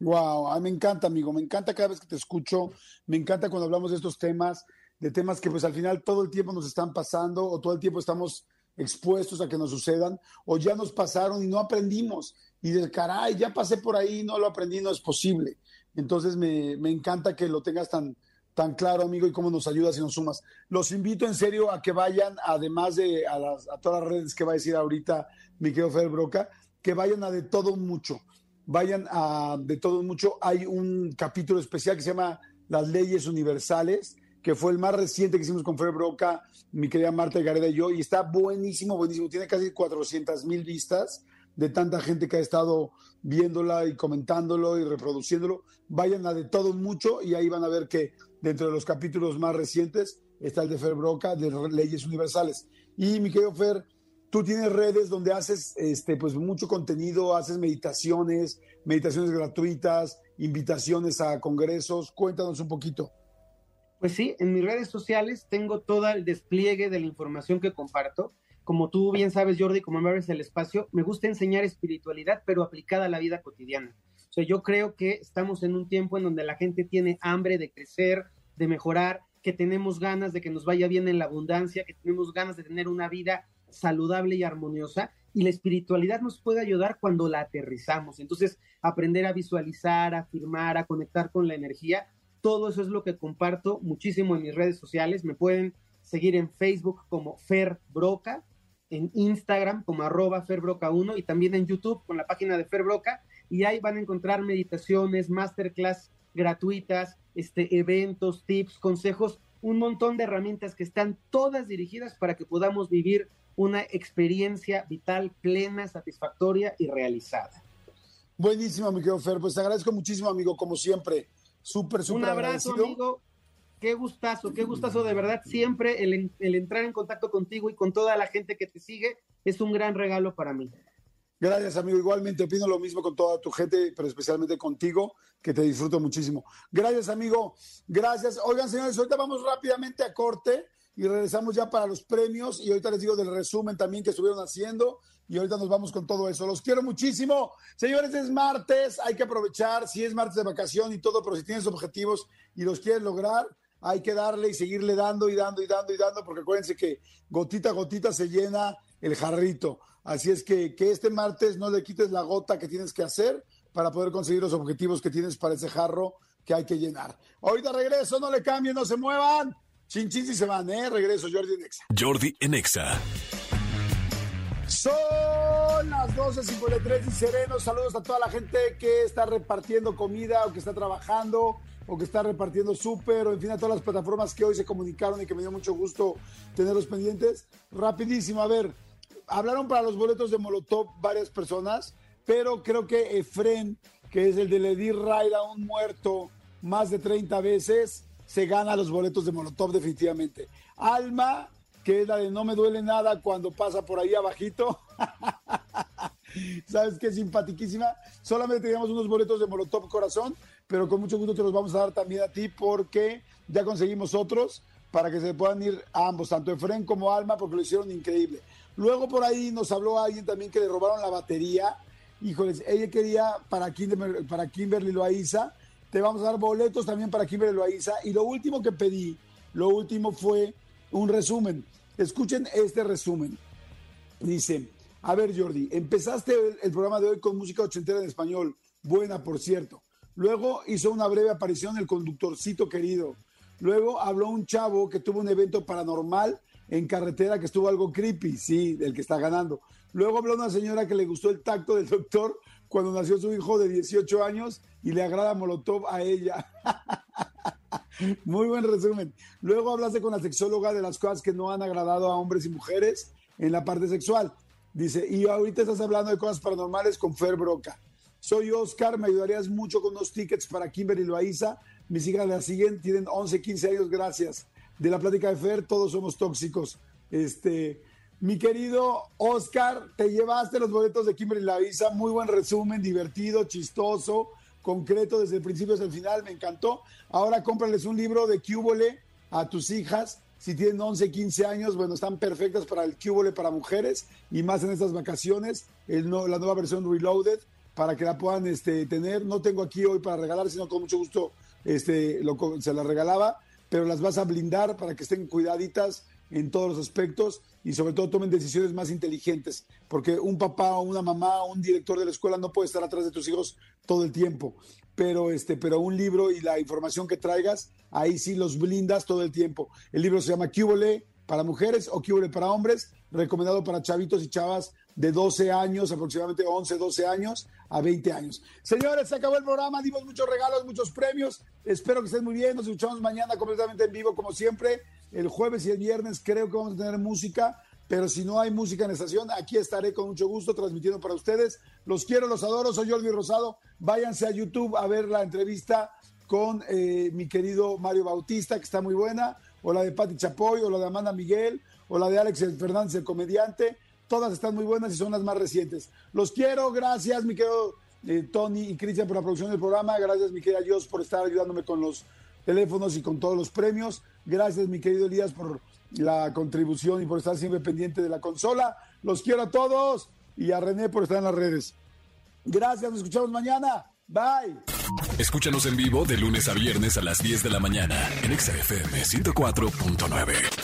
Wow, me encanta, amigo, me encanta cada vez que te escucho, me encanta cuando hablamos de estos temas de temas que pues al final todo el tiempo nos están pasando o todo el tiempo estamos expuestos a que nos sucedan o ya nos pasaron y no aprendimos y de caray, ya pasé por ahí, no lo aprendí, no es posible. Entonces me, me encanta que lo tengas tan, tan claro, amigo, y cómo nos ayudas y nos sumas. Los invito en serio a que vayan, además de a, las, a todas las redes que va a decir ahorita mi querido Fer Broca, que vayan a de todo mucho. Vayan a de todo mucho. Hay un capítulo especial que se llama Las leyes universales que fue el más reciente que hicimos con Fer Broca, mi querida Marta Gareda y yo, y está buenísimo, buenísimo. Tiene casi 400 mil vistas de tanta gente que ha estado viéndola y comentándolo y reproduciéndolo. Vayan a de todo mucho y ahí van a ver que dentro de los capítulos más recientes está el de Fer Broca, de Leyes Universales. Y mi querido Fer, tú tienes redes donde haces este, pues, mucho contenido, haces meditaciones, meditaciones gratuitas, invitaciones a congresos. Cuéntanos un poquito. Pues sí, en mis redes sociales tengo todo el despliegue de la información que comparto. Como tú bien sabes, Jordi, como me abres el espacio, me gusta enseñar espiritualidad, pero aplicada a la vida cotidiana. O sea, yo creo que estamos en un tiempo en donde la gente tiene hambre de crecer, de mejorar, que tenemos ganas de que nos vaya bien en la abundancia, que tenemos ganas de tener una vida saludable y armoniosa. Y la espiritualidad nos puede ayudar cuando la aterrizamos. Entonces, aprender a visualizar, a afirmar, a conectar con la energía, todo eso es lo que comparto muchísimo en mis redes sociales. Me pueden seguir en Facebook como Fer Broca, en Instagram como arroba ferbroca1 y también en YouTube con la página de Fer Broca. Y ahí van a encontrar meditaciones, masterclass gratuitas, este, eventos, tips, consejos, un montón de herramientas que están todas dirigidas para que podamos vivir una experiencia vital plena, satisfactoria y realizada. Buenísimo, mi querido Fer. Pues te agradezco muchísimo, amigo, como siempre. Súper, súper Un abrazo, amigo. Qué gustazo, qué gustazo de verdad. Siempre el, el entrar en contacto contigo y con toda la gente que te sigue es un gran regalo para mí. Gracias, amigo. Igualmente opino lo mismo con toda tu gente, pero especialmente contigo, que te disfruto muchísimo. Gracias, amigo. Gracias. Oigan, señores, ahorita vamos rápidamente a corte y regresamos ya para los premios y ahorita les digo del resumen también que estuvieron haciendo y ahorita nos vamos con todo eso. Los quiero muchísimo. Señores, es martes, hay que aprovechar, si es martes de vacación y todo, pero si tienes objetivos y los quieres lograr, hay que darle y seguirle dando y dando y dando y dando, porque acuérdense que gotita a gotita se llena el jarrito. Así es que, que este martes no le quites la gota que tienes que hacer para poder conseguir los objetivos que tienes para ese jarro que hay que llenar. Ahorita regreso, no le cambien, no se muevan. Chin, chin, si se van, ¿eh? Regreso, Jordi Enexa. Jordi Enexa. Son las 12.53 y serenos. Saludos a toda la gente que está repartiendo comida o que está trabajando o que está repartiendo súper, o en fin, a todas las plataformas que hoy se comunicaron y que me dio mucho gusto tenerlos pendientes. Rapidísimo, a ver, hablaron para los boletos de Molotov varias personas, pero creo que Efren, que es el de Ledir Ride a un muerto más de 30 veces, se gana los boletos de Molotov definitivamente. Alma, que es la de no me duele nada cuando pasa por ahí abajito. *laughs* ¿Sabes qué? Simpatiquísima. Solamente teníamos unos boletos de Molotov Corazón, pero con mucho gusto te los vamos a dar también a ti porque ya conseguimos otros para que se puedan ir a ambos, tanto Efren como Alma, porque lo hicieron increíble. Luego por ahí nos habló alguien también que le robaron la batería. Híjoles, ella quería para, Kimberly, para Kimberly Loaiza. Te vamos a dar boletos también para Kimberly Loaiza. Y lo último que pedí, lo último fue un resumen. Escuchen este resumen. Dice, a ver Jordi, empezaste el, el programa de hoy con música ochentera en español. Buena, por cierto. Luego hizo una breve aparición el conductorcito querido. Luego habló un chavo que tuvo un evento paranormal en carretera que estuvo algo creepy, sí, el que está ganando. Luego habló una señora que le gustó el tacto del doctor cuando nació su hijo de 18 años y le agrada Molotov a ella. *laughs* Muy buen resumen. Luego hablaste con la sexóloga de las cosas que no han agradado a hombres y mujeres en la parte sexual. Dice, y ahorita estás hablando de cosas paranormales con Fer Broca. Soy Oscar, me ayudarías mucho con unos tickets para Kimberly Loaiza. Mis hijas la siguen, tienen 11, 15 años, gracias. De la plática de Fer, todos somos tóxicos. Este, mi querido Oscar, te llevaste los boletos de Kimberly Loaiza. Muy buen resumen, divertido, chistoso, concreto desde el principio hasta el final, me encantó. Ahora cómprales un libro de Cúbole a tus hijas. Si tienen 11, 15 años, bueno, están perfectas para el Cúbole para mujeres y más en estas vacaciones. La nueva versión Reloaded para que la puedan este, tener. No tengo aquí hoy para regalar, sino con mucho gusto este, se las regalaba, pero las vas a blindar para que estén cuidaditas en todos los aspectos y sobre todo tomen decisiones más inteligentes, porque un papá o una mamá o un director de la escuela no puede estar atrás de tus hijos todo el tiempo, pero este, pero un libro y la información que traigas, ahí sí los blindas todo el tiempo. El libro se llama Cúbole para mujeres o Cúbole para hombres, recomendado para chavitos y chavas de 12 años, aproximadamente 11, 12 años a 20 años. Señores, se acabó el programa, dimos muchos regalos, muchos premios. Espero que estén muy bien. Nos escuchamos mañana completamente en vivo, como siempre. El jueves y el viernes creo que vamos a tener música, pero si no hay música en estación, aquí estaré con mucho gusto transmitiendo para ustedes. Los quiero, los adoro. Soy Jordi Rosado. Váyanse a YouTube a ver la entrevista con eh, mi querido Mario Bautista, que está muy buena, o la de Pati Chapoy, o la de Amanda Miguel, o la de Alex Fernández, el comediante. Todas están muy buenas y son las más recientes. Los quiero, gracias, mi querido eh, Tony y Cristian por la producción del programa. Gracias, mi querida Dios, por estar ayudándome con los teléfonos y con todos los premios. Gracias, mi querido Elías, por la contribución y por estar siempre pendiente de la consola. Los quiero a todos y a René por estar en las redes. Gracias, nos escuchamos mañana. Bye. Escúchanos en vivo de lunes a viernes a las 10 de la mañana en XFM 104.9.